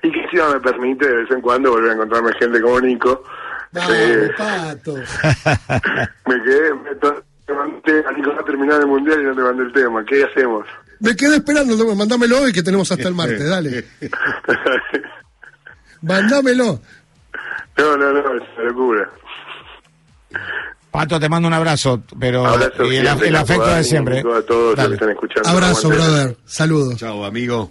Y que encima me permite de vez en cuando volver a encontrarme gente como Nico. Eh,
Pato.
me quedé, me, a Nico va a terminar el mundial y no te mandé el tema. ¿Qué hacemos?
Me quedé esperando, mandámelo hoy que tenemos hasta el martes, dale. Mandámelo.
No, no, no, es una locura.
Pato, te mando un abrazo, pero
Abrazo
y el,
siempre,
el afecto de siempre.
A todos los
Dale.
que están escuchando.
Abrazo, brother. Saludos.
Chao, amigo.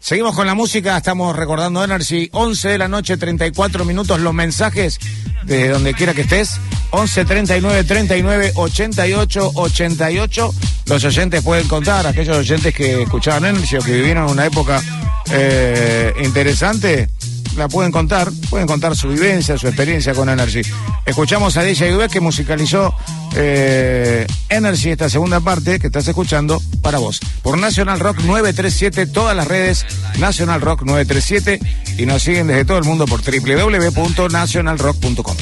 Seguimos con la música, estamos recordando Energy, 11 de la noche, 34 minutos, los mensajes de donde quiera que estés, 11 39 39 88 88. Los oyentes pueden contar, aquellos oyentes que escuchaban Energy o que vivieron una época eh, interesante, la pueden contar, pueden contar su vivencia, su experiencia con Energy. Escuchamos a DJ V que musicalizó eh, Energy, esta segunda parte que estás escuchando para vos. Por National Rock 937, todas las redes National Rock 937 y nos siguen desde todo el mundo por www.nationalrock.com.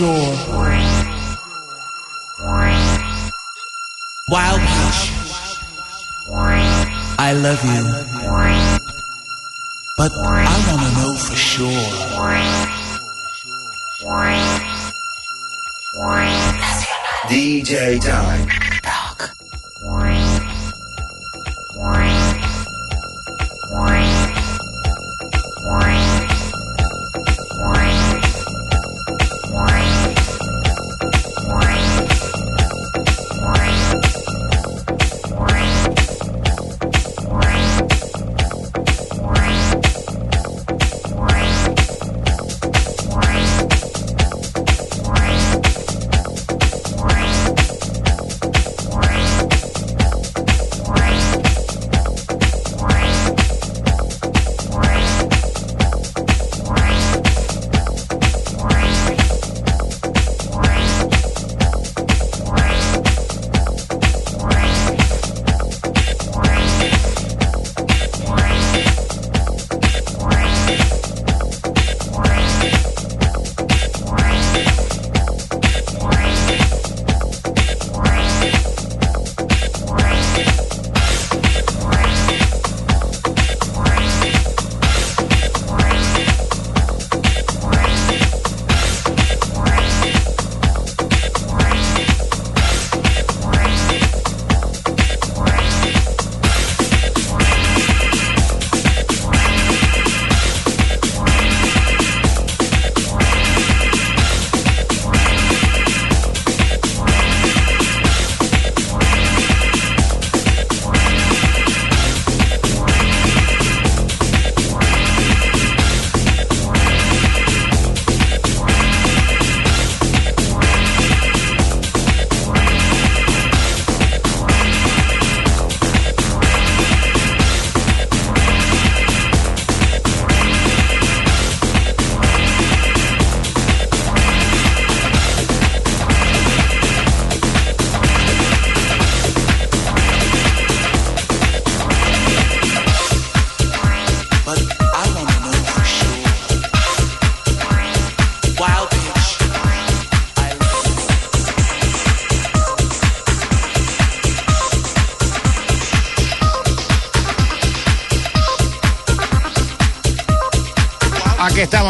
sure. Wild Peach, I love you, but I want to know for sure.
DJ Time.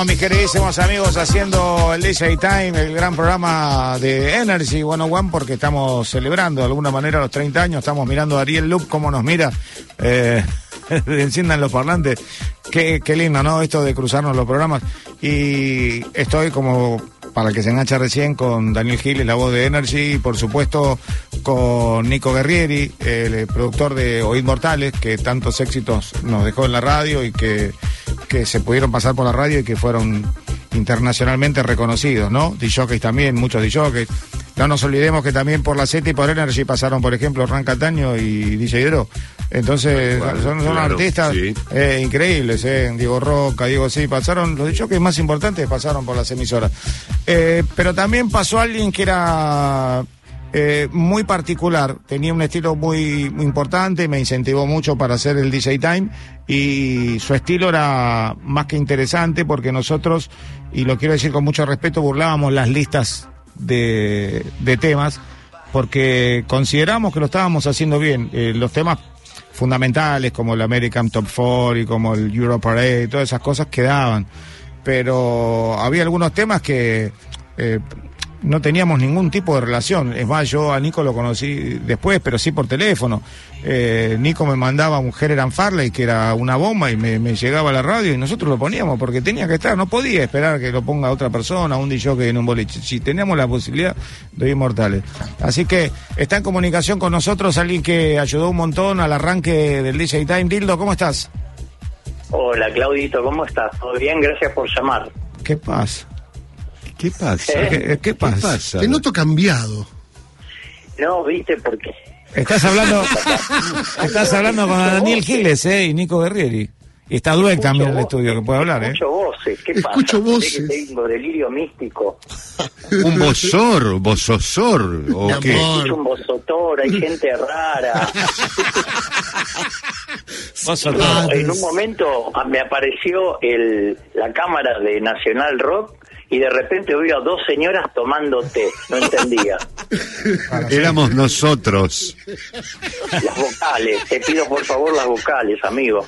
Mis queridísimos amigos, haciendo el DJ Time, el gran programa de Energy One One, porque estamos celebrando de alguna manera los 30 años. Estamos mirando a Ariel Loop, cómo nos mira. Eh, enciendan los parlantes. Qué, qué lindo, ¿no? Esto de cruzarnos los programas. Y estoy como, para el que se engancha recién, con Daniel Giles, la voz de Energy, y por supuesto con Nico Guerrieri, el productor de Oíd Mortales, que tantos éxitos nos dejó en la radio y que, que se pudieron pasar por la radio y que fueron internacionalmente reconocidos, ¿no? DJs también, muchos DJs. No nos olvidemos que también por la Z y por Energy pasaron, por ejemplo, Ran Cataño y DJ Dro. Entonces, son, son
claro,
artistas
sí.
eh, increíbles, ¿eh? Diego Roca, Diego sí, pasaron, los DJs más importantes pasaron por las emisoras. Eh, pero también pasó alguien que era eh, muy particular, tenía un estilo muy, muy importante, me incentivó mucho para hacer el DJ Time y su estilo era más que interesante porque nosotros, y lo quiero decir con mucho respeto, burlábamos las listas de, de temas porque consideramos que lo estábamos haciendo bien. Eh, los temas fundamentales como el American Top 4 y como el Euro Parade, todas esas cosas quedaban. Pero había algunos temas que eh, no teníamos ningún tipo de relación. Es más, yo a Nico lo conocí después, pero sí por teléfono. Eh, Nico me mandaba un Generan Farley, que era una bomba, y me, me llegaba a la radio y nosotros lo poníamos porque tenía que estar. No podía esperar que lo ponga otra persona, un DJ en un boliche. Si teníamos la posibilidad de inmortales. Así que está en comunicación con nosotros alguien que ayudó un montón al arranque del DJ Time. Dildo, ¿cómo estás?
Hola Claudito, ¿cómo estás? ¿Todo bien? Gracias por llamar.
¿Qué pasa?
¿Qué pasa?
¿Qué, qué pasa?
Te noto cambiado.
No, viste, porque
Estás hablando, estás hablando con Daniel Giles, ¿eh? Y Nico Guerrieri. Y está Dueck también en el estudio, que puede hablar, ¿eh?
escucho voces. ¿Qué
Escucho
pasa?
voces.
¿Crees que tengo delirio místico.
Un bozor, vososor, ¿o
Mi
qué?
amor.
Escucho un vosotor, hay gente rara. No, en un momento me apareció el, la cámara de Nacional Rock y de repente oí a dos señoras tomando té. No entendía.
Éramos nosotros.
Las vocales. Te pido por favor las vocales, amigo.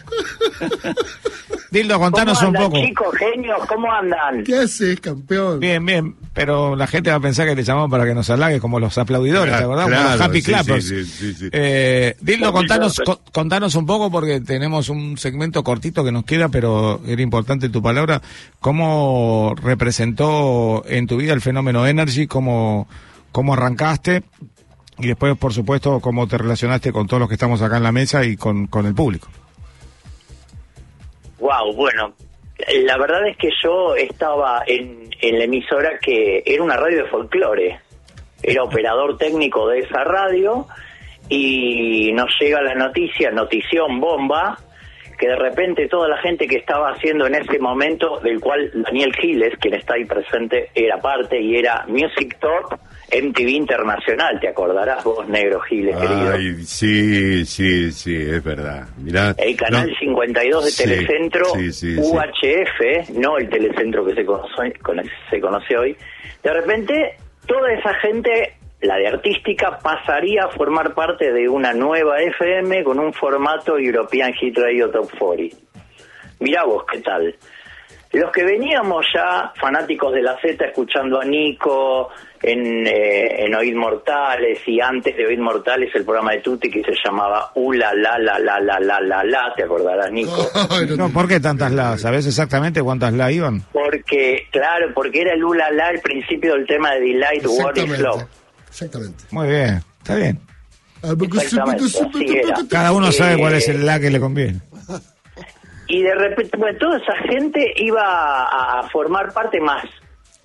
Dildo, contanos
¿Cómo
un
andan,
poco.
chicos, genios? ¿Cómo andan?
¿Qué haces, campeón?
Bien, bien, pero la gente va a pensar que te llamamos para que nos halague como los aplaudidores, ¿te
Claro,
acordás? Como los
claro,
Happy
sí,
Clappers.
sí, sí, sí, sí.
Eh, Dildo, contanos, co- contanos un poco porque tenemos un segmento cortito que nos queda, pero era importante tu palabra. ¿Cómo representó en tu vida el fenómeno Energy? ¿Cómo, cómo arrancaste? Y después, por supuesto, cómo te relacionaste con todos los que estamos acá en la mesa y con, con el público.
Wow, bueno, la verdad es que yo estaba en, en la emisora que era una radio de folclore. Era operador técnico de esa radio y nos llega la noticia, notición bomba, que de repente toda la gente que estaba haciendo en ese momento, del cual Daniel Giles, quien está ahí presente, era parte y era Music Top MTV Internacional, te acordarás vos, negro Giles, querido.
Ay, sí, sí, sí, es verdad. Mirá,
El canal
no,
52 de
Sí,
Telecentro
sí, sí, sí.
UHF, no el Telecentro que se conoce, cono- se conoce hoy. De repente, toda esa gente, la de artística, pasaría a formar parte de una nueva FM con un formato European Hit Radio Top 40. Mirá vos, ¿qué tal? Los que veníamos ya fanáticos de la Z escuchando a Nico en, eh, en Oíd Mortales y antes de Oíd Mortales el programa de Tutti que se llamaba Ula la la la la la la la, ¿te acordarás Nico?
No, ¿Por qué tantas la? ¿Sabes exactamente cuántas la iban?
Porque, claro, porque era el Ula la el principio del tema de Delight What is Love.
Exactamente.
Muy bien, está bien.
Era.
Cada uno sabe
Eh,
cuál es el la que le conviene.
Y de repente, bueno, toda esa gente iba a, a formar parte más.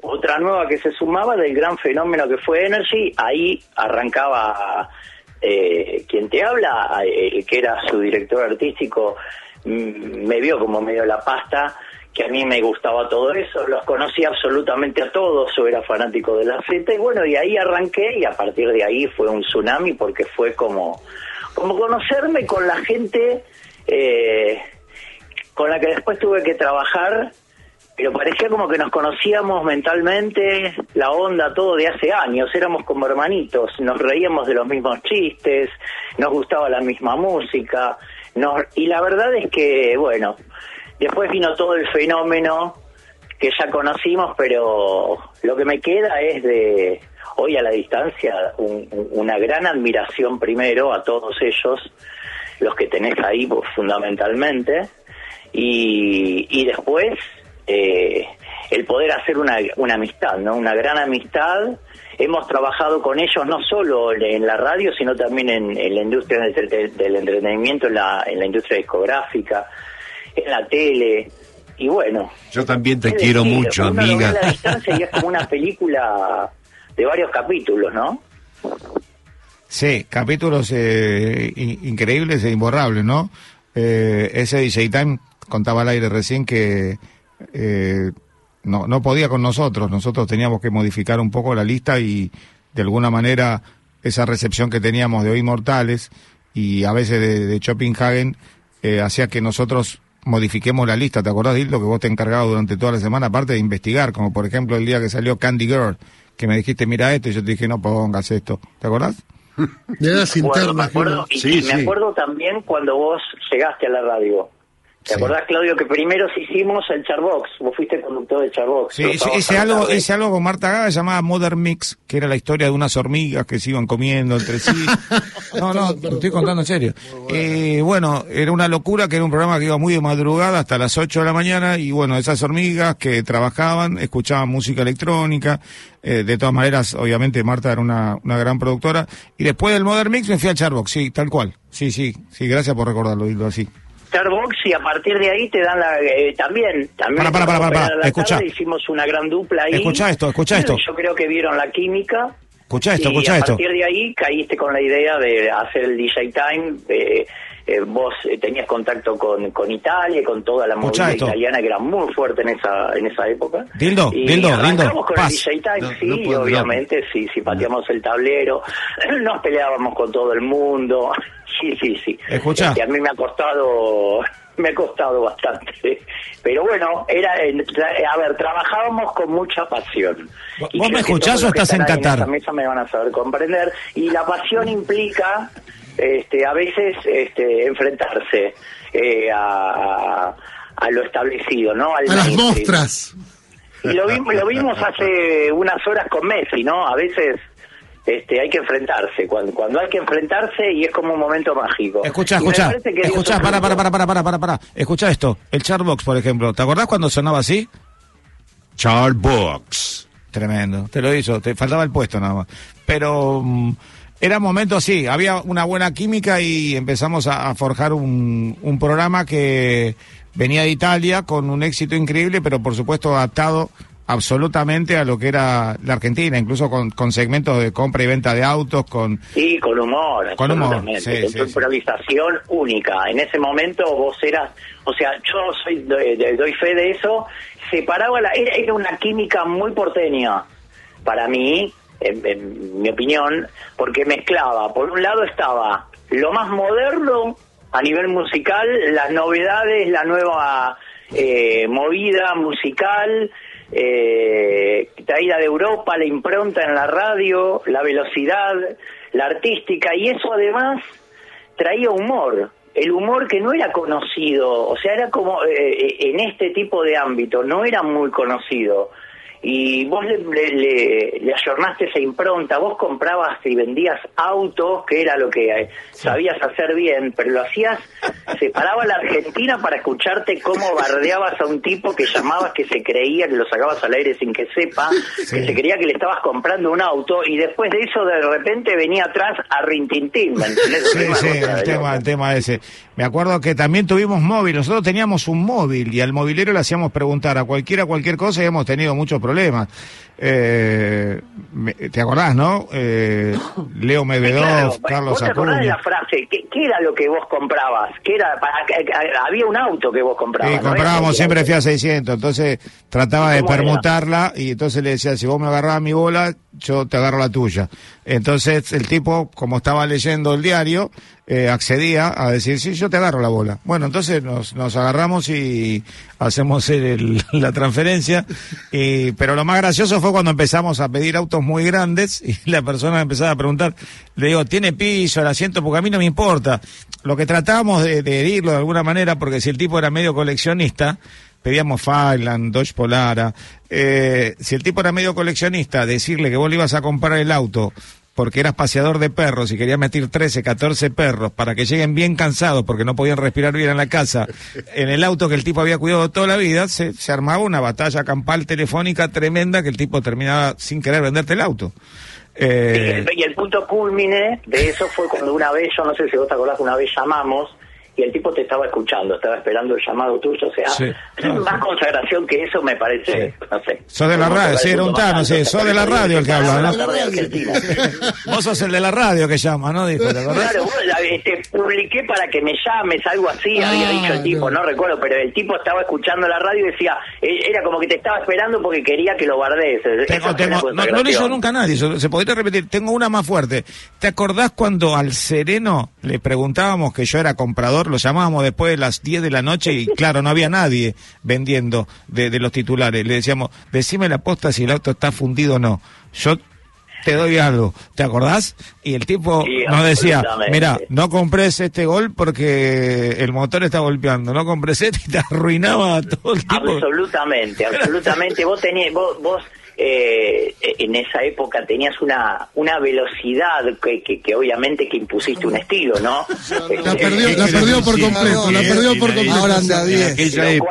Otra nueva que se sumaba del gran fenómeno que fue Energy, ahí arrancaba eh, quien te habla, eh, que era su director artístico, mm, me vio como medio la pasta, que a mí me gustaba todo eso, los conocí absolutamente a todos, yo era fanático de la Z, y bueno, y ahí arranqué, y a partir de ahí fue un tsunami, porque fue como, como conocerme con la gente eh, con la que después tuve que trabajar, pero parecía como que nos conocíamos mentalmente, la onda, todo de hace años, éramos como hermanitos, nos reíamos de los mismos chistes, nos gustaba la misma música, y la verdad es que, bueno, después vino todo el fenómeno que ya conocimos, pero lo que me queda es de, hoy a la distancia, un- un- una gran admiración primero a todos ellos, los que tenés ahí pues, fundamentalmente, y, y después eh, el poder hacer una, una amistad, ¿no? Una gran amistad. Hemos trabajado con ellos no solo en la radio, sino también en, en la industria del entretenimiento, en la, en la industria discográfica, en la tele. Y bueno,
Yo también te
¿qué
quiero
decir?
mucho,
Uno lo ve
amiga.
a la distancia y es como una película de varios capítulos, ¿no?
Sí, capítulos eh, in- increíbles e imborrables, ¿no? Eh, ese DJ Time contaba al aire recién que eh, no, no podía con nosotros, nosotros teníamos que modificar un poco la lista y de alguna manera esa recepción que teníamos de hoy mortales y a veces de, de Schopenhagen eh, hacía que nosotros modifiquemos la lista. ¿Te acordás, Dildo, que vos te encargabas durante toda la semana, aparte de investigar, como por ejemplo el día que salió Candy Girl, que me dijiste, mira esto, y yo te dije, no pongas esto. ¿Te acordás?
De
Me acuerdo, me
internas.
acuerdo, y, y me acuerdo también cuando vos llegaste a la radio. ¿Te acordás, Claudio, que primero hicimos el Charbox? Vos fuiste conductor del Charbox.
Sí, hice, hice
la
algo, hice algo con Marta Gaga llamada Modern Mix, que era la historia de unas hormigas que se iban comiendo entre sí. No, no, te estoy contando en serio. Eh, bueno, era una locura que era un programa que iba muy de madrugada hasta las 8 de la mañana y bueno, esas hormigas que trabajaban, escuchaban música electrónica. eh, de todas maneras, obviamente Marta era una, una gran productora. Y después del Modern Mix me fui al Charbox, sí, tal cual. Sí, sí, sí, gracias por recordarlo, Dildo,
y a partir de ahí te dan la... eh, también, también...
Para, para, para, para,
a
para,
la
escuchá.
tarde Hicimos una gran dupla ahí.
Escuchá esto, escuchá
Bueno,
esto.
Yo creo que vieron la química.
Escuchá esto,
y
escuchá
a
esto.
partir de ahí caíste con la idea de hacer el DJ Time. eh, eh, vos eh, tenías contacto con, con Italia, con toda la movida
esto.
italiana que era muy fuerte en esa en esa época.
Dildo,
y
Dildo, Dildo,
con
paz.
el DJ Time,
No,
sí,
no puedo,
obviamente, sí, sí, pateamos el tablero, nos peleábamos con todo el mundo, sí, sí, sí.
Escuchá.
Este, a mí me ha costado, me ha costado bastante, pero bueno, era, en- a ver, trabajábamos con mucha pasión.
¿Vos
Y
me escuchás o
los que
estás en Qatar?
esta mesa me van a saber comprender, y la pasión implica, este, a veces, este, enfrentarse eh, a, a- lo establecido, ¿no? Al
A las mostras.
Y lo, vimos, lo vimos hace unas horas con Messi, ¿no? A veces este, hay que enfrentarse, cuando, cuando hay que enfrentarse y es como un momento mágico.
Escucha, escucha, escucha, para, para, para, para, para, para, para. Escucha esto, el Chartbox, por ejemplo. ¿Te acordás cuando sonaba así?
Chartbox.
Tremendo, te lo hizo, te faltaba el puesto nada más. Pero mm, era momento así, había una buena química y empezamos a, a forjar un, un programa que venía de Italia con un éxito increíble, pero por supuesto adaptado absolutamente a lo que era la Argentina, incluso con, con segmentos de compra y venta de autos, con...
Sí, con humor,
Con humor, sí,
con
sí,
tu
sí.
improvisación única. En ese momento vos eras, o sea, yo soy doy, doy fe de eso, separaba la, era, era una química muy porteña para mí, en, mi opinión, porque mezclaba, por un lado estaba lo más moderno a nivel musical, las novedades, la nueva eh, movida musical, eh, traída de Europa, la impronta en la radio, la velocidad, la artística, y eso además traía humor, el humor que no era conocido, o sea, era como eh, en este tipo de ámbito, no era muy conocido. Y vos le, le, le- ayornaste esa impronta, vos comprabas y vendías autos, que era lo que eh, sabías hacer bien, pero lo hacías, separaba la Argentina para escucharte cómo bardeabas a un tipo que llamabas que se creía que lo sacabas al aire sin que sepa, que se creía que le estabas comprando un auto, y después de eso de repente venía atrás a Rintintín, ¿me entendés?
Sí, sí, el tema, el tema ese. Me acuerdo que también tuvimos móvil, nosotros teníamos un móvil y al movilero le hacíamos preguntar a cualquiera cualquier cosa y hemos tenido muchos problemas. Eh, ¿Te acordás, no? Eh, Leo Medvedov,
Claro,
Carlos
¿Vos te acordás de
Acuña.
la frase? ¿Qué, qué era lo que vos comprabas? ¿Qué era? Para, había un auto que vos comprabas.
Sí,
¿no?
Comprábamos
cualquier
siempre. Fiat 600, entonces trataba de permutarla y entonces le decía, si vos me agarrabas mi bola, yo te agarro la tuya. Entonces el tipo, como estaba leyendo el diario, eh, accedía a decir, sí, yo te agarro la bola. Bueno, entonces nos, nos agarramos y hacemos la transferencia, y, pero lo más gracioso fue cuando empezamos a pedir autos muy grandes y la persona empezaba a preguntar, le digo, ¿tiene piso el asiento? Porque a mí no me importa. Lo que tratábamos de, de herirlo de alguna manera, porque si el tipo era medio coleccionista, pedíamos Fireland, Dodge Polara, eh, si el tipo era medio coleccionista, decirle que vos le ibas a comprar el auto porque eras paseador de perros y querías meter 13, 14 perros para que lleguen bien cansados porque no podían respirar bien en la casa, en el auto que el tipo había cuidado toda la vida, se, se armaba una batalla campal telefónica tremenda que el tipo terminaba sin querer venderte el auto.
Y
Eh,
el, y el punto culmine de eso fue cuando una vez, yo no sé si vos te acordás, una vez llamamos y el tipo te estaba escuchando, estaba esperando el llamado tuyo, o sea,
Sí.
más consagración que eso me parece, no sé.
sos de la radio, sí, era un tano, sí,
¿te
sos de la radio el que habla,
La
¿no? Vos sos el de la radio que llama, ¿no? Dijo, ¿te acordás?
Claro, vos, la- te publiqué para que me llames, algo así, había
Ah,
dicho el tipo, no. recuerdo, pero el tipo estaba escuchando la radio y decía, eh, era como que te estaba esperando porque quería que lo guardes. Eso
Tengo, no, no lo hizo nunca nadie, se, se podría repetir. Tengo una más fuerte. ¿Te acordás cuando al Sereno le preguntábamos que yo era comprador? Lo llamábamos después de las 10 de la noche y claro, no había nadie vendiendo de, de los titulares. Le decíamos, decime la posta si el auto está fundido o no. Yo te doy algo, ¿te acordás? Y el tipo
Sí,
nos decía, mira, no compres este gol porque el motor está golpeando, no compres este y te arruinaba todo el tipo.
Absolutamente, absolutamente. vos tenías, vos, vos eh, en esa época tenías una una velocidad que, que, que obviamente que impusiste un estilo, ¿no?
La
Este,
perdió, la perdió por completo, la perdió por completo.
Ahora anda bien.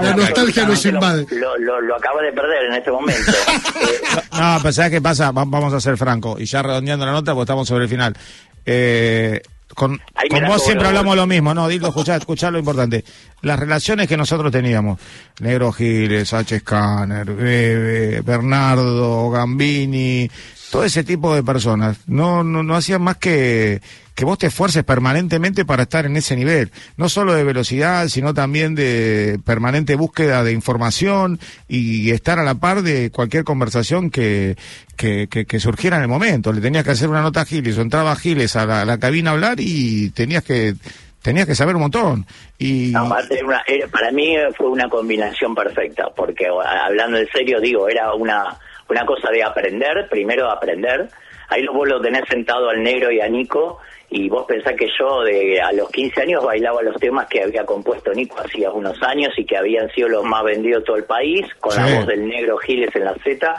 La nostalgia nos invade.
Lo, lo, lo acabo de perder en este momento. Eh,
No, pero ¿sabes qué pasa? Va- Vamos a ser franco. Y ya redondeando la nota, porque estamos sobre el final. Eh, con vos siempre hablamos lo mismo, ¿no? Dildo, escuchá, escuchá lo importante. Las relaciones que nosotros teníamos. Negro Giles, H. Scanner, Bebe, Bernardo, Gambini, todo ese tipo de personas no, no, no hacían más que, que vos te esfuerces permanentemente para estar en ese nivel, no solo de velocidad, sino también de permanente búsqueda de información y estar a la par de cualquier conversación que, que, que, surgiera en el momento. Le tenías que hacer una nota a Giles o entraba Giles a la, a la cabina a hablar y tenías que tenías que saber un montón. Y
No, era- para mí fue una combinación perfecta, porque hablando en serio, digo, era una, una cosa de aprender, primero aprender. Ahí lo- vos lo tenés sentado al negro y a Nico, y vos pensás que yo de a los 15 años bailaba los temas que había compuesto Nico hacía unos años y que habían sido los más vendidos de todo el país, con
Sí.
la voz del negro Giles en la Z,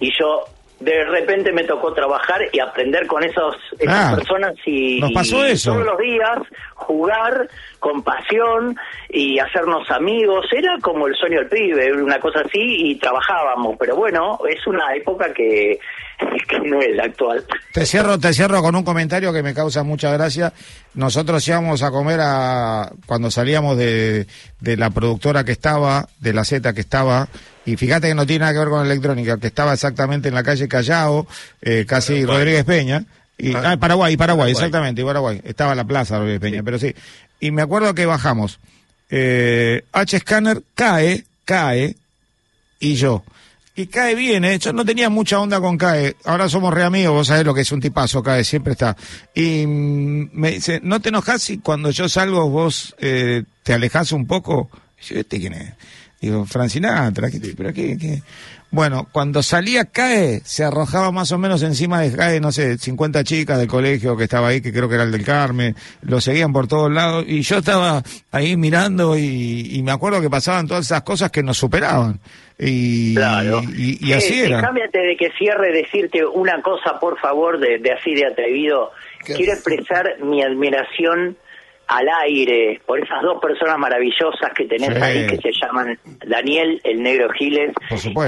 y yo de repente me tocó trabajar y aprender con esos, esas
Ah,
personas y,
nos pasó
y
eso.
todos los días jugar con pasión y hacernos amigos. Era como el sueño del pibe, una cosa así, y trabajábamos. Pero bueno, es una época que, que no es la actual.
Te cierro, te cierro con un comentario que me causa mucha gracia. Nosotros íbamos a comer a, cuando salíamos de, de la productora que estaba, de la Z que estaba, y fíjate que no tiene nada que ver con electrónica, que estaba exactamente en la calle Callao, eh, casi Rodríguez Peña. Y, ah, Paraguay, Paraguay, exactamente, Paraguay. Estaba la plaza Rodríguez Peña, pero sí. Y me acuerdo que bajamos. Eh, H Scanner cae, cae, y yo. Y Cae viene, yo no tenía mucha onda con Cae, ahora somos re amigos, vos sabés lo que es un tipazo Cae, siempre está. Y mm, me dice, ¿no te enojas si cuando yo salgo vos eh, te alejás un poco? Y yo, ¿este quién es? Digo, Francinatra, ¿qué- ¿pero qué, qué? Bueno, cuando salía Cae, se arrojaba más o menos encima de Cae, no sé, 50 chicas del colegio que estaba ahí, que creo que era el del Carmen, lo seguían por todos lados, y yo estaba ahí mirando y, y me acuerdo que pasaban todas esas cosas que nos superaban. Y, y, y así
Eh,
era.
antes de que cierre decirte una cosa, por favor, de, de así de atrevido. Quiero expresar mi admiración al aire por esas dos personas maravillosas que tenés
Sí.
ahí, que se llaman Daniel, el negro Giles,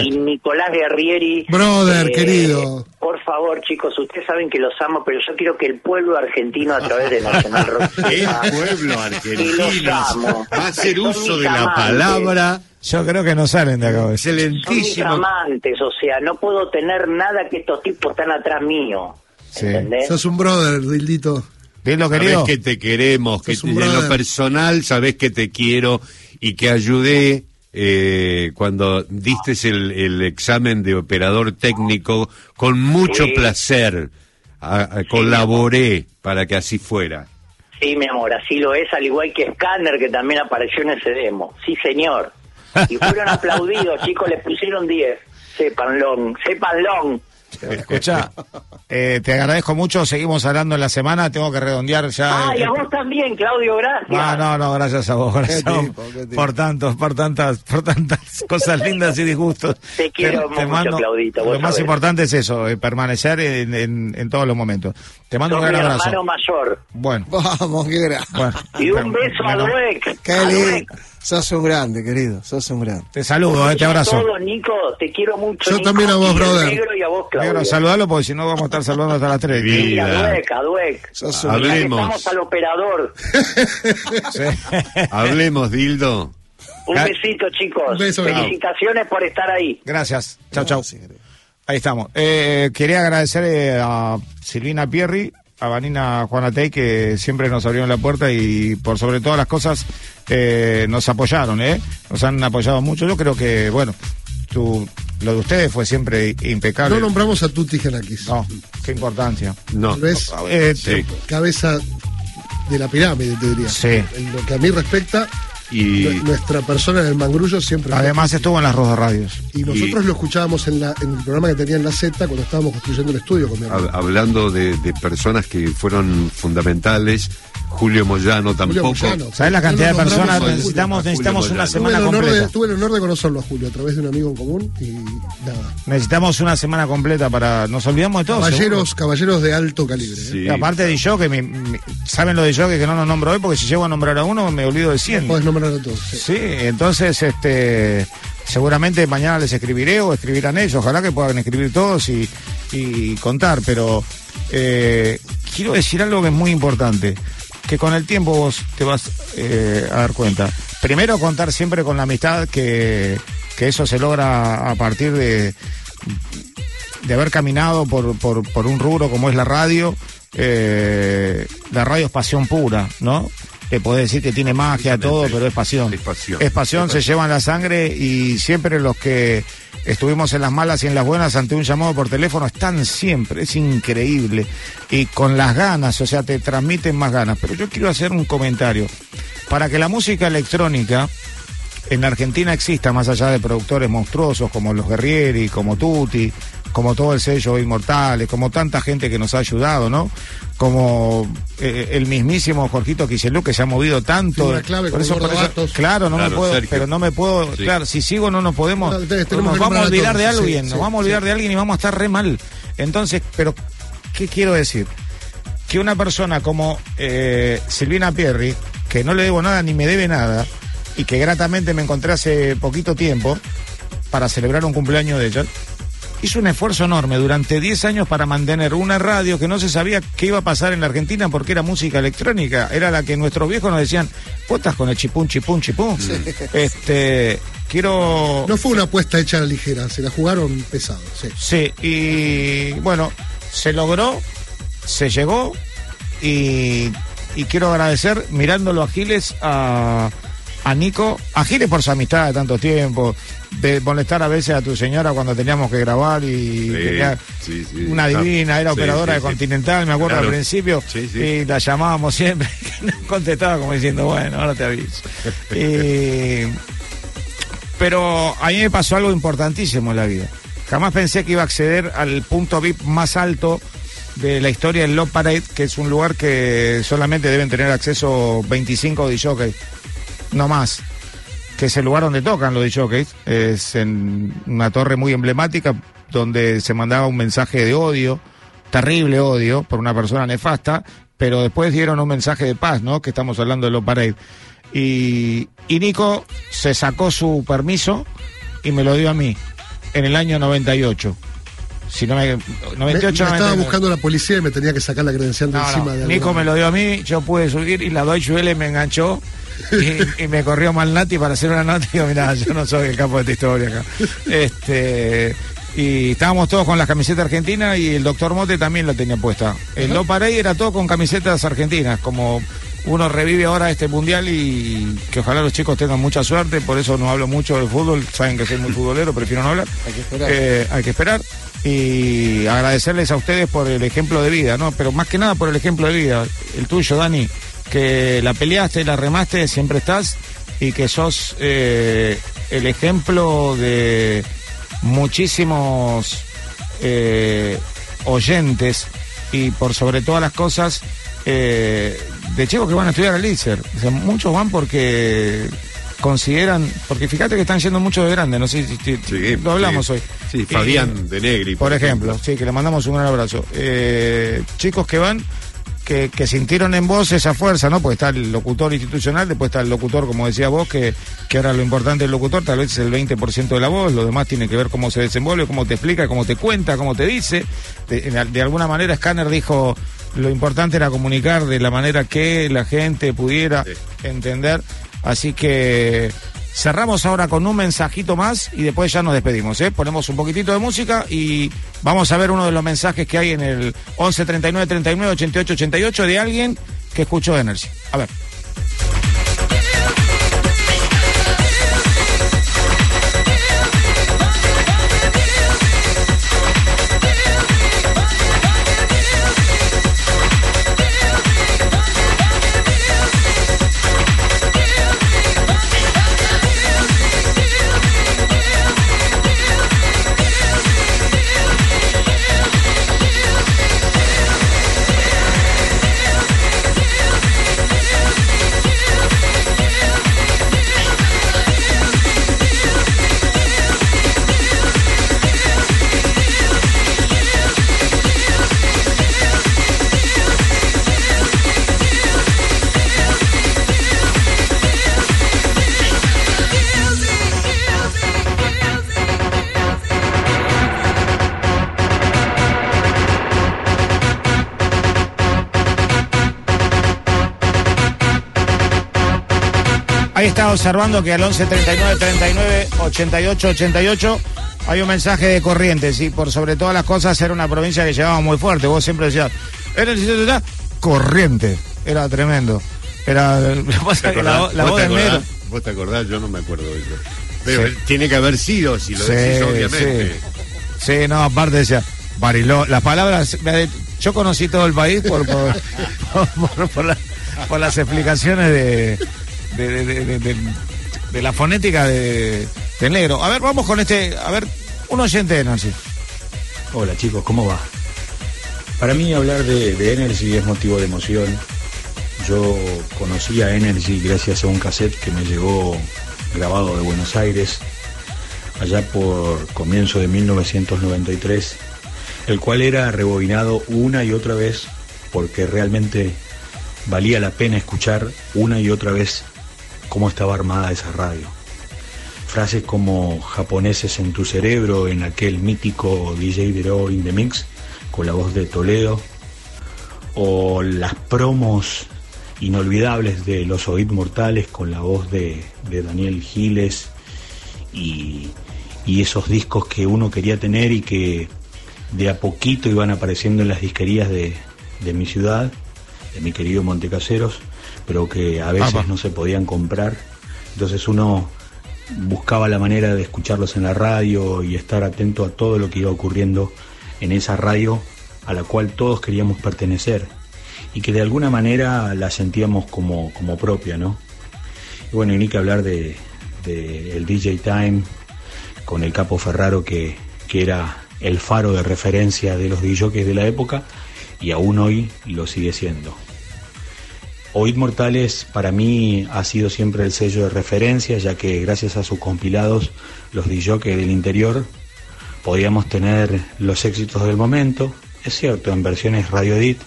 y Nicolás Guerrieri.
Brother,
Eh,
querido.
Por favor, chicos, ustedes saben que los amo, pero yo quiero que el pueblo argentino a través de Nacional Rock
El pueblo argentino
amo.
va a hacer
Son
uso de la palabra.
Yo creo que no salen de acá. hoy.
Son mis
Excelentísimo.
amantes, o sea, no puedo tener nada que estos tipos están atrás mío. ¿Entendés?
Sos un brother, Dildito.
Dilo,
Sabés que te queremos, que te- en lo personal sabés que te quiero y que ayudé eh, cuando diste el, el examen de operador técnico con mucho
Sí.
placer. A- a- colaboré para que así fuera.
Sí, mi amor, así lo es, al igual que Scanner, que también apareció en ese demo. Sí, señor. Y fueron aplaudidos, chicos, les pusieron 10. Sépanlo, sépanlo.
Escucha, eh, te agradezco mucho, seguimos hablando en la semana, tengo que redondear ya.
Ah, y a vos también, Claudio, gracias.
No, no, no, gracias a vos, gracias
Qué
a vos
tipo, qué tipo.
por tantos, por tantas, por tantas cosas lindas y disgustos.
Te quiero mucho, Claudito, vos
Lo más
sabés.
importante es eso, eh, permanecer en, en, en todos los momentos. Te mando
Sos
un
mi
gran abrazo.
hermano mayor.
Bueno,
Vamos, qué grande.
bueno.
Y un beso a Dueck.
Qué lindo. Sos un grande, querido. Sos un grande.
Te saludo, eh, te abrazo.
Todo, Nico, te quiero mucho.
Yo
Nico,
también a vos, brother.
Negro y a vos.
Negro, saludalo porque si no vamos a estar saludando hasta las 3.
Y a Dueck, a Dueck.
Sos un
Hablemos.
Estamos al operador.
Hablemos, Dildo.
Un besito, chicos.
Un beso.
Felicitaciones por estar ahí.
Gracias. Chao, chao. Ahí estamos. Eh, quería agradecer eh, a Silvina Pierri, a Vanina Juanatey, que siempre nos abrieron la puerta y por sobre todas las cosas eh, nos apoyaron, ¿eh? Nos han apoyado mucho. Yo creo que, bueno, tu, lo de ustedes fue siempre impecable.
No nombramos a Tuti Genakis.
No, qué importancia.
No.
Tal vez
Eh,
Sí.
cabeza de la pirámide, te diría.
Sí.
En lo que a mí respecta,
Y
nu- nuestra persona en el mangrullo siempre fue
Además estuvo en las Rodas Radios.
Y nosotros lo escuchábamos en, la, en el programa que tenía en la Z cuando estábamos construyendo el estudio con mi
hablando de, de personas que fueron fundamentales, Julio Moyano tampoco.
Moyano.
¿Sabes la cantidad de
No
personas? Necesitamos, necesitamos una.
Tuve
semana
de,
completa.
tuve el honor de conocerlo a Julio a través de un amigo en común y nada.
Necesitamos una semana completa para. Nos olvidamos de todo. seguro.
Caballeros, caballeros de alto calibre. ¿eh?
Sí.
Y aparte de yo, que mi- mi- saben lo de yo, que no lo nombro hoy, porque si llego a nombrar a uno me olvido de 100.
Podés nombrar a todos. sí.
Sí, entonces, este, seguramente mañana les escribiré o escribirán ellos, ojalá que puedan escribir todos y, y contar, pero eh, quiero decir algo que es muy importante, que con el tiempo vos te vas eh, a dar cuenta. Primero contar siempre con la amistad, que, que eso se logra a partir de de haber caminado por, por, un rubro como es la radio, eh, la radio es pasión pura, ¿no? Te podés decir que tiene magia, todo, pero es pasión.
Es pasión.
Es pasión, se llevan la sangre y siempre los que estuvimos en las malas y en las buenas ante un llamado por teléfono están siempre, es increíble. Y con las ganas, o sea, te transmiten más ganas. Pero yo quiero hacer un comentario. Para que la música electrónica en Argentina exista, más allá de productores monstruosos como los Guerrieri, como Tutti, como todo el sello Inmortales, como tanta gente que nos ha ayudado, ¿no? Como eh, el mismísimo Jorgito Quiselú que se ha movido tanto.
Clave
Por eso- por eso- claro, no me
Claro,
puedo,
Sergio.
pero no me puedo,
Sí.
claro, si sigo no nos podemos,
No, entonces
nos vamos a olvidar de alguien,
sí,
nos
sí,
vamos a olvidar de alguien y vamos a estar re mal. Entonces, pero, ¿qué quiero decir? Que una persona como eh, Silvina Pierri, que no le debo nada ni me debe nada, y que gratamente me encontré hace poquito tiempo para celebrar un cumpleaños de ella, hizo un esfuerzo enorme durante 10 años para mantener una radio que no se sabía qué iba a pasar en la Argentina porque era música electrónica. Era la que nuestros viejos nos decían, vos estás con el chipún, chipún, chipún. Este, quiero...
No fue una apuesta hecha a la ligera, se la jugaron pesado, sí.
Sí, y bueno, se logró, se llegó y, y quiero agradecer mirándolo a Giles a, a Nico, a Giles por su amistad de tanto tiempo, de molestar a veces a tu señora cuando teníamos que grabar y
Sí,
tenía
sí, sí.
una divina, era operadora de. Continental, me acuerdo
Claro.
al principio, y la llamábamos siempre, que no contestaba como diciendo, bueno, ahora te aviso. Y- pero a mí me pasó algo importantísimo en la vida. Jamás pensé que iba a acceder al punto VIP más alto de la historia del Love Parade, que es un lugar que solamente deben tener acceso 25 DJs, no más. Que es el lugar donde tocan los DJs. Es en una torre muy emblemática donde se mandaba un mensaje de odio, terrible odio, por una persona nefasta, pero después dieron un mensaje de paz, ¿no? Que estamos hablando de Love Parade. Y, y Nico se sacó su permiso y me lo dio a mí en el año 98. Si no me,
Me,
98,
me estaba
99.
buscando la policía y me tenía que sacar la credencial de
No,
encima
no,
de
Nico me lo dio a mí, yo pude subir y la Deutsche Welle me enganchó y, y me corrió mal Nati para hacer una nota y digo, mirá, yo no soy el capo de esta historia acá. Este, y estábamos todos con las camisetas argentinas y el doctor Mote también la tenía puesta. El No Parade era todo con camisetas argentinas, como uno revive ahora este mundial y que ojalá los chicos tengan mucha suerte, por eso no hablo mucho de fútbol, saben que soy muy futbolero, prefiero no hablar.
Hay que esperar.
Eh, hay que esperar y agradecerles a ustedes por el ejemplo de vida, ¿no? Pero más que nada por el ejemplo de vida, el tuyo, Dani, que la peleaste, la remaste, siempre estás y que sos eh, el ejemplo de muchísimos eh, oyentes y por sobre todas las cosas eh, de chicos que van a estudiar al ICER. O sea, muchos van porque consideran, porque fíjate que están yendo muchos de grande, no sé si, si-
Sí,
lo hablamos
sí.
hoy.
Sí, Fabián de Negri.
Por ejemplo, sí, que le mandamos un gran abrazo. Chicos que van, que, que sintieron en vos esa fuerza, ¿no? Porque está el locutor institucional, después está el locutor, como decía vos, que, que ahora lo importante del locutor tal vez es el 20% de la voz, lo demás tiene que ver cómo se desenvuelve, cómo te explica, cómo te cuenta, cómo te dice. De, de- de alguna manera Scanner dijo, lo importante era comunicar de la manera que la gente pudiera entender. Así que cerramos ahora con un mensajito más y después ya nos despedimos. ¿eh? Ponemos un poquitito de música y vamos a ver uno de los mensajes que hay en el 11 39 39 88 88 de alguien que escuchó Energy. A ver. Está observando que al 11 39 39 88 88 Hay un mensaje de Corrientes y por sobre todas las cosas era una provincia que llevaba muy fuerte. Vos siempre decías, era el sitio de Corriente. Era tremendo. Era lo que pasa
¿Te
es que la, la
¿Vos
voz
te
del negro.
acordás? ¿Vos te acordás? Yo no me acuerdo de eso. Pero
Sí.
tiene que haber sido, si lo
Sí,
decís obviamente.
Sí, Sí, no, aparte decía, Bariló, las palabras, yo conocí todo el país por, por, por- por la- por las explicaciones de, de, de- de- de- la fonética de, del negro. A ver, vamos con este, a ver, un oyente de Nancy.
Hola chicos, ¿cómo va? Para mí hablar de, de Energy es motivo de emoción. Yo conocí a Energy gracias a un cassette que me llegó grabado de Buenos Aires, allá por comienzo de 1993, el cual era rebobinado una y otra vez porque realmente valía la pena escuchar una y otra vez cómo estaba armada esa radio. Frases como japoneses en tu cerebro en aquel mítico DJ Dero in the Mix con la voz de Toledo o las promos inolvidables de Los Oíd Mortales con la voz de, Daniel Giles y, y esos discos que uno quería tener y que de a poquito iban apareciendo en las disquerías de, de mi ciudad, de mi querido Montecaseros, pero que a veces
Apa.
no se podían comprar. Entonces uno buscaba la manera de escucharlos en la radio y estar atento a todo lo que iba ocurriendo en esa radio a la cual todos queríamos pertenecer y que de alguna manera la sentíamos como, como propia, ¿no? Y bueno, y ni que hablar de, de el DJ Time con el Capo Ferraro que, que era el faro de referencia de los DJs de la época y aún hoy lo sigue siendo. Oíd Mortales para mí ha sido siempre el sello de referencia, ya que gracias a sus compilados, los DJs del interior, podíamos tener los éxitos del momento, es cierto, en versiones radio edit,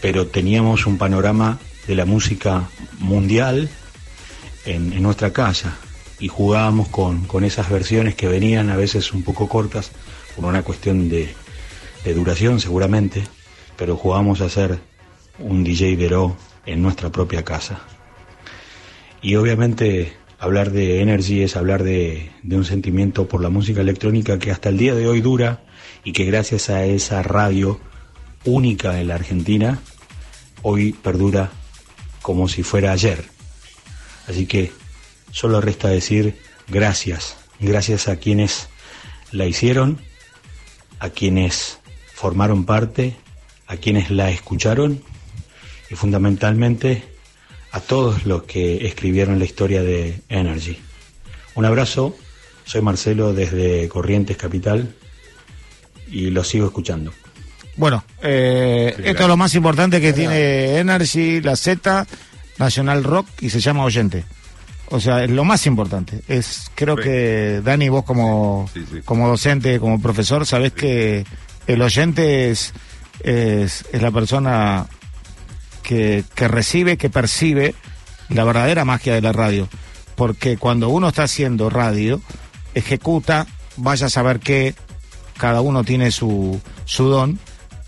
pero teníamos un panorama de la música mundial en, en nuestra casa. Y jugábamos con, con esas versiones que venían a veces un poco cortas por una cuestión de, de duración seguramente, pero jugábamos a hacer un DJ Veró en nuestra propia casa. Y obviamente hablar de Energy es hablar de, de un sentimiento por la música electrónica que hasta el día de hoy dura y que gracias a esa radio única en la Argentina, hoy perdura como si fuera ayer. Así que solo resta decir gracias, gracias a quienes la hicieron, a quienes formaron parte, a quienes la escucharon y fundamentalmente a todos los que escribieron la historia de Energy. Un abrazo, soy Marcelo desde Corrientes Capital y lo sigo escuchando.
Bueno, eh, esto es lo más importante que tiene Energy, la Z, Nacional Rock y se llama Oyente. O sea, es lo más importante. Es creo
Sí.
que Dani vos como
Sí, sí.
como docente, como profesor, sabés que el oyente es es, es la persona que, recibe, que percibe la verdadera magia de la radio. Porque cuando uno está haciendo radio, ejecuta, vaya a saber qué, cada uno tiene su, su don,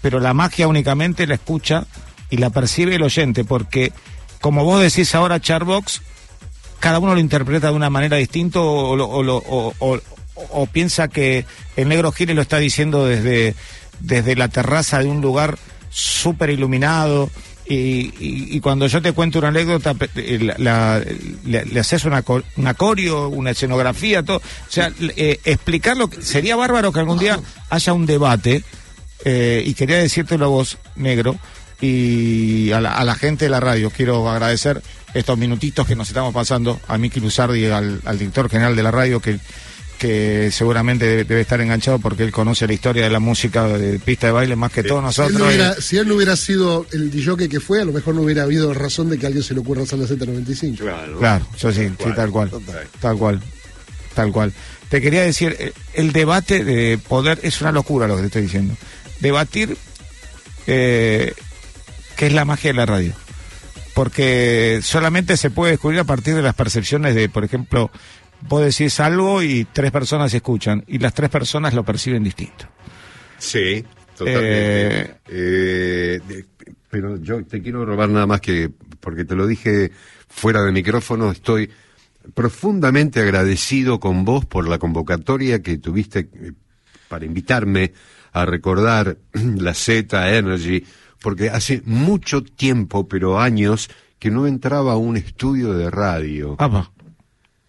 pero la magia únicamente la escucha y la percibe el oyente, porque como vos decís ahora, Charbox, cada uno lo interpreta de una manera distinta o, o- o- o piensa que el negro Giles lo está diciendo desde, desde la terraza de un lugar súper iluminado. Y, y- cuando yo te cuento una anécdota, pe- eh, la- la- le, haces una, una coreo, una escenografía, todo. O sea, eh, explicarlo, sería bárbaro que algún día haya un debate, eh, y quería decírtelo a vos, negro, y a la, a la gente de la radio. Quiero agradecer estos minutitos que nos estamos pasando a Miki Luzardi, al, al director general de la radio, que, que seguramente debe, debe estar enganchado porque él conoce la historia de la música de pista de baile más que todos
Si él, no
nosotros.
si él no hubiera sido el DJ que fue, a lo mejor no hubiera habido razón de que a alguien se le ocurra hacer la Z95.
Claro, yo sí, sí, tal cual. Tal cual. Tal cual. Te quería decir, eh, el debate de poder es una locura lo que te estoy diciendo. Debatir eh, qué es la magia de la radio. Porque solamente se puede descubrir a partir de las percepciones de, por ejemplo, vos decís algo y tres personas escuchan y las tres personas lo perciben distinto.
Sí, totalmente.
Eh,
Eh, pero yo te quiero robar nada más que, porque te lo dije fuera de micrófono, estoy profundamente agradecido con vos por la convocatoria que tuviste eh, para invitarme a recordar la Z Energy, porque hace mucho tiempo, pero años, que no entraba a un estudio de radio.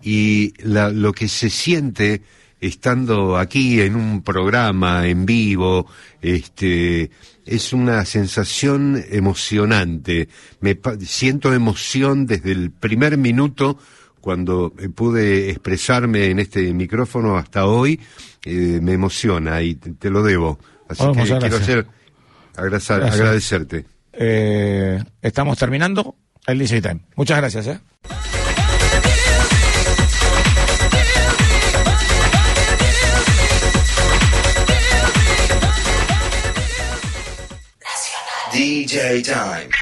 Y la- lo que se siente estando aquí en un programa en vivo, este, es una sensación emocionante. Me siento emoción desde el primer minuto cuando pude expresarme en este micrófono hasta hoy, eh, me emociona y te, te lo debo. Así
Oh,
que quiero
gracias.
hacer, agraza-
Gracias.
agradecerte.
Eh, estamos terminando el DJ Time. Muchas gracias, ¿eh?
DJ Time.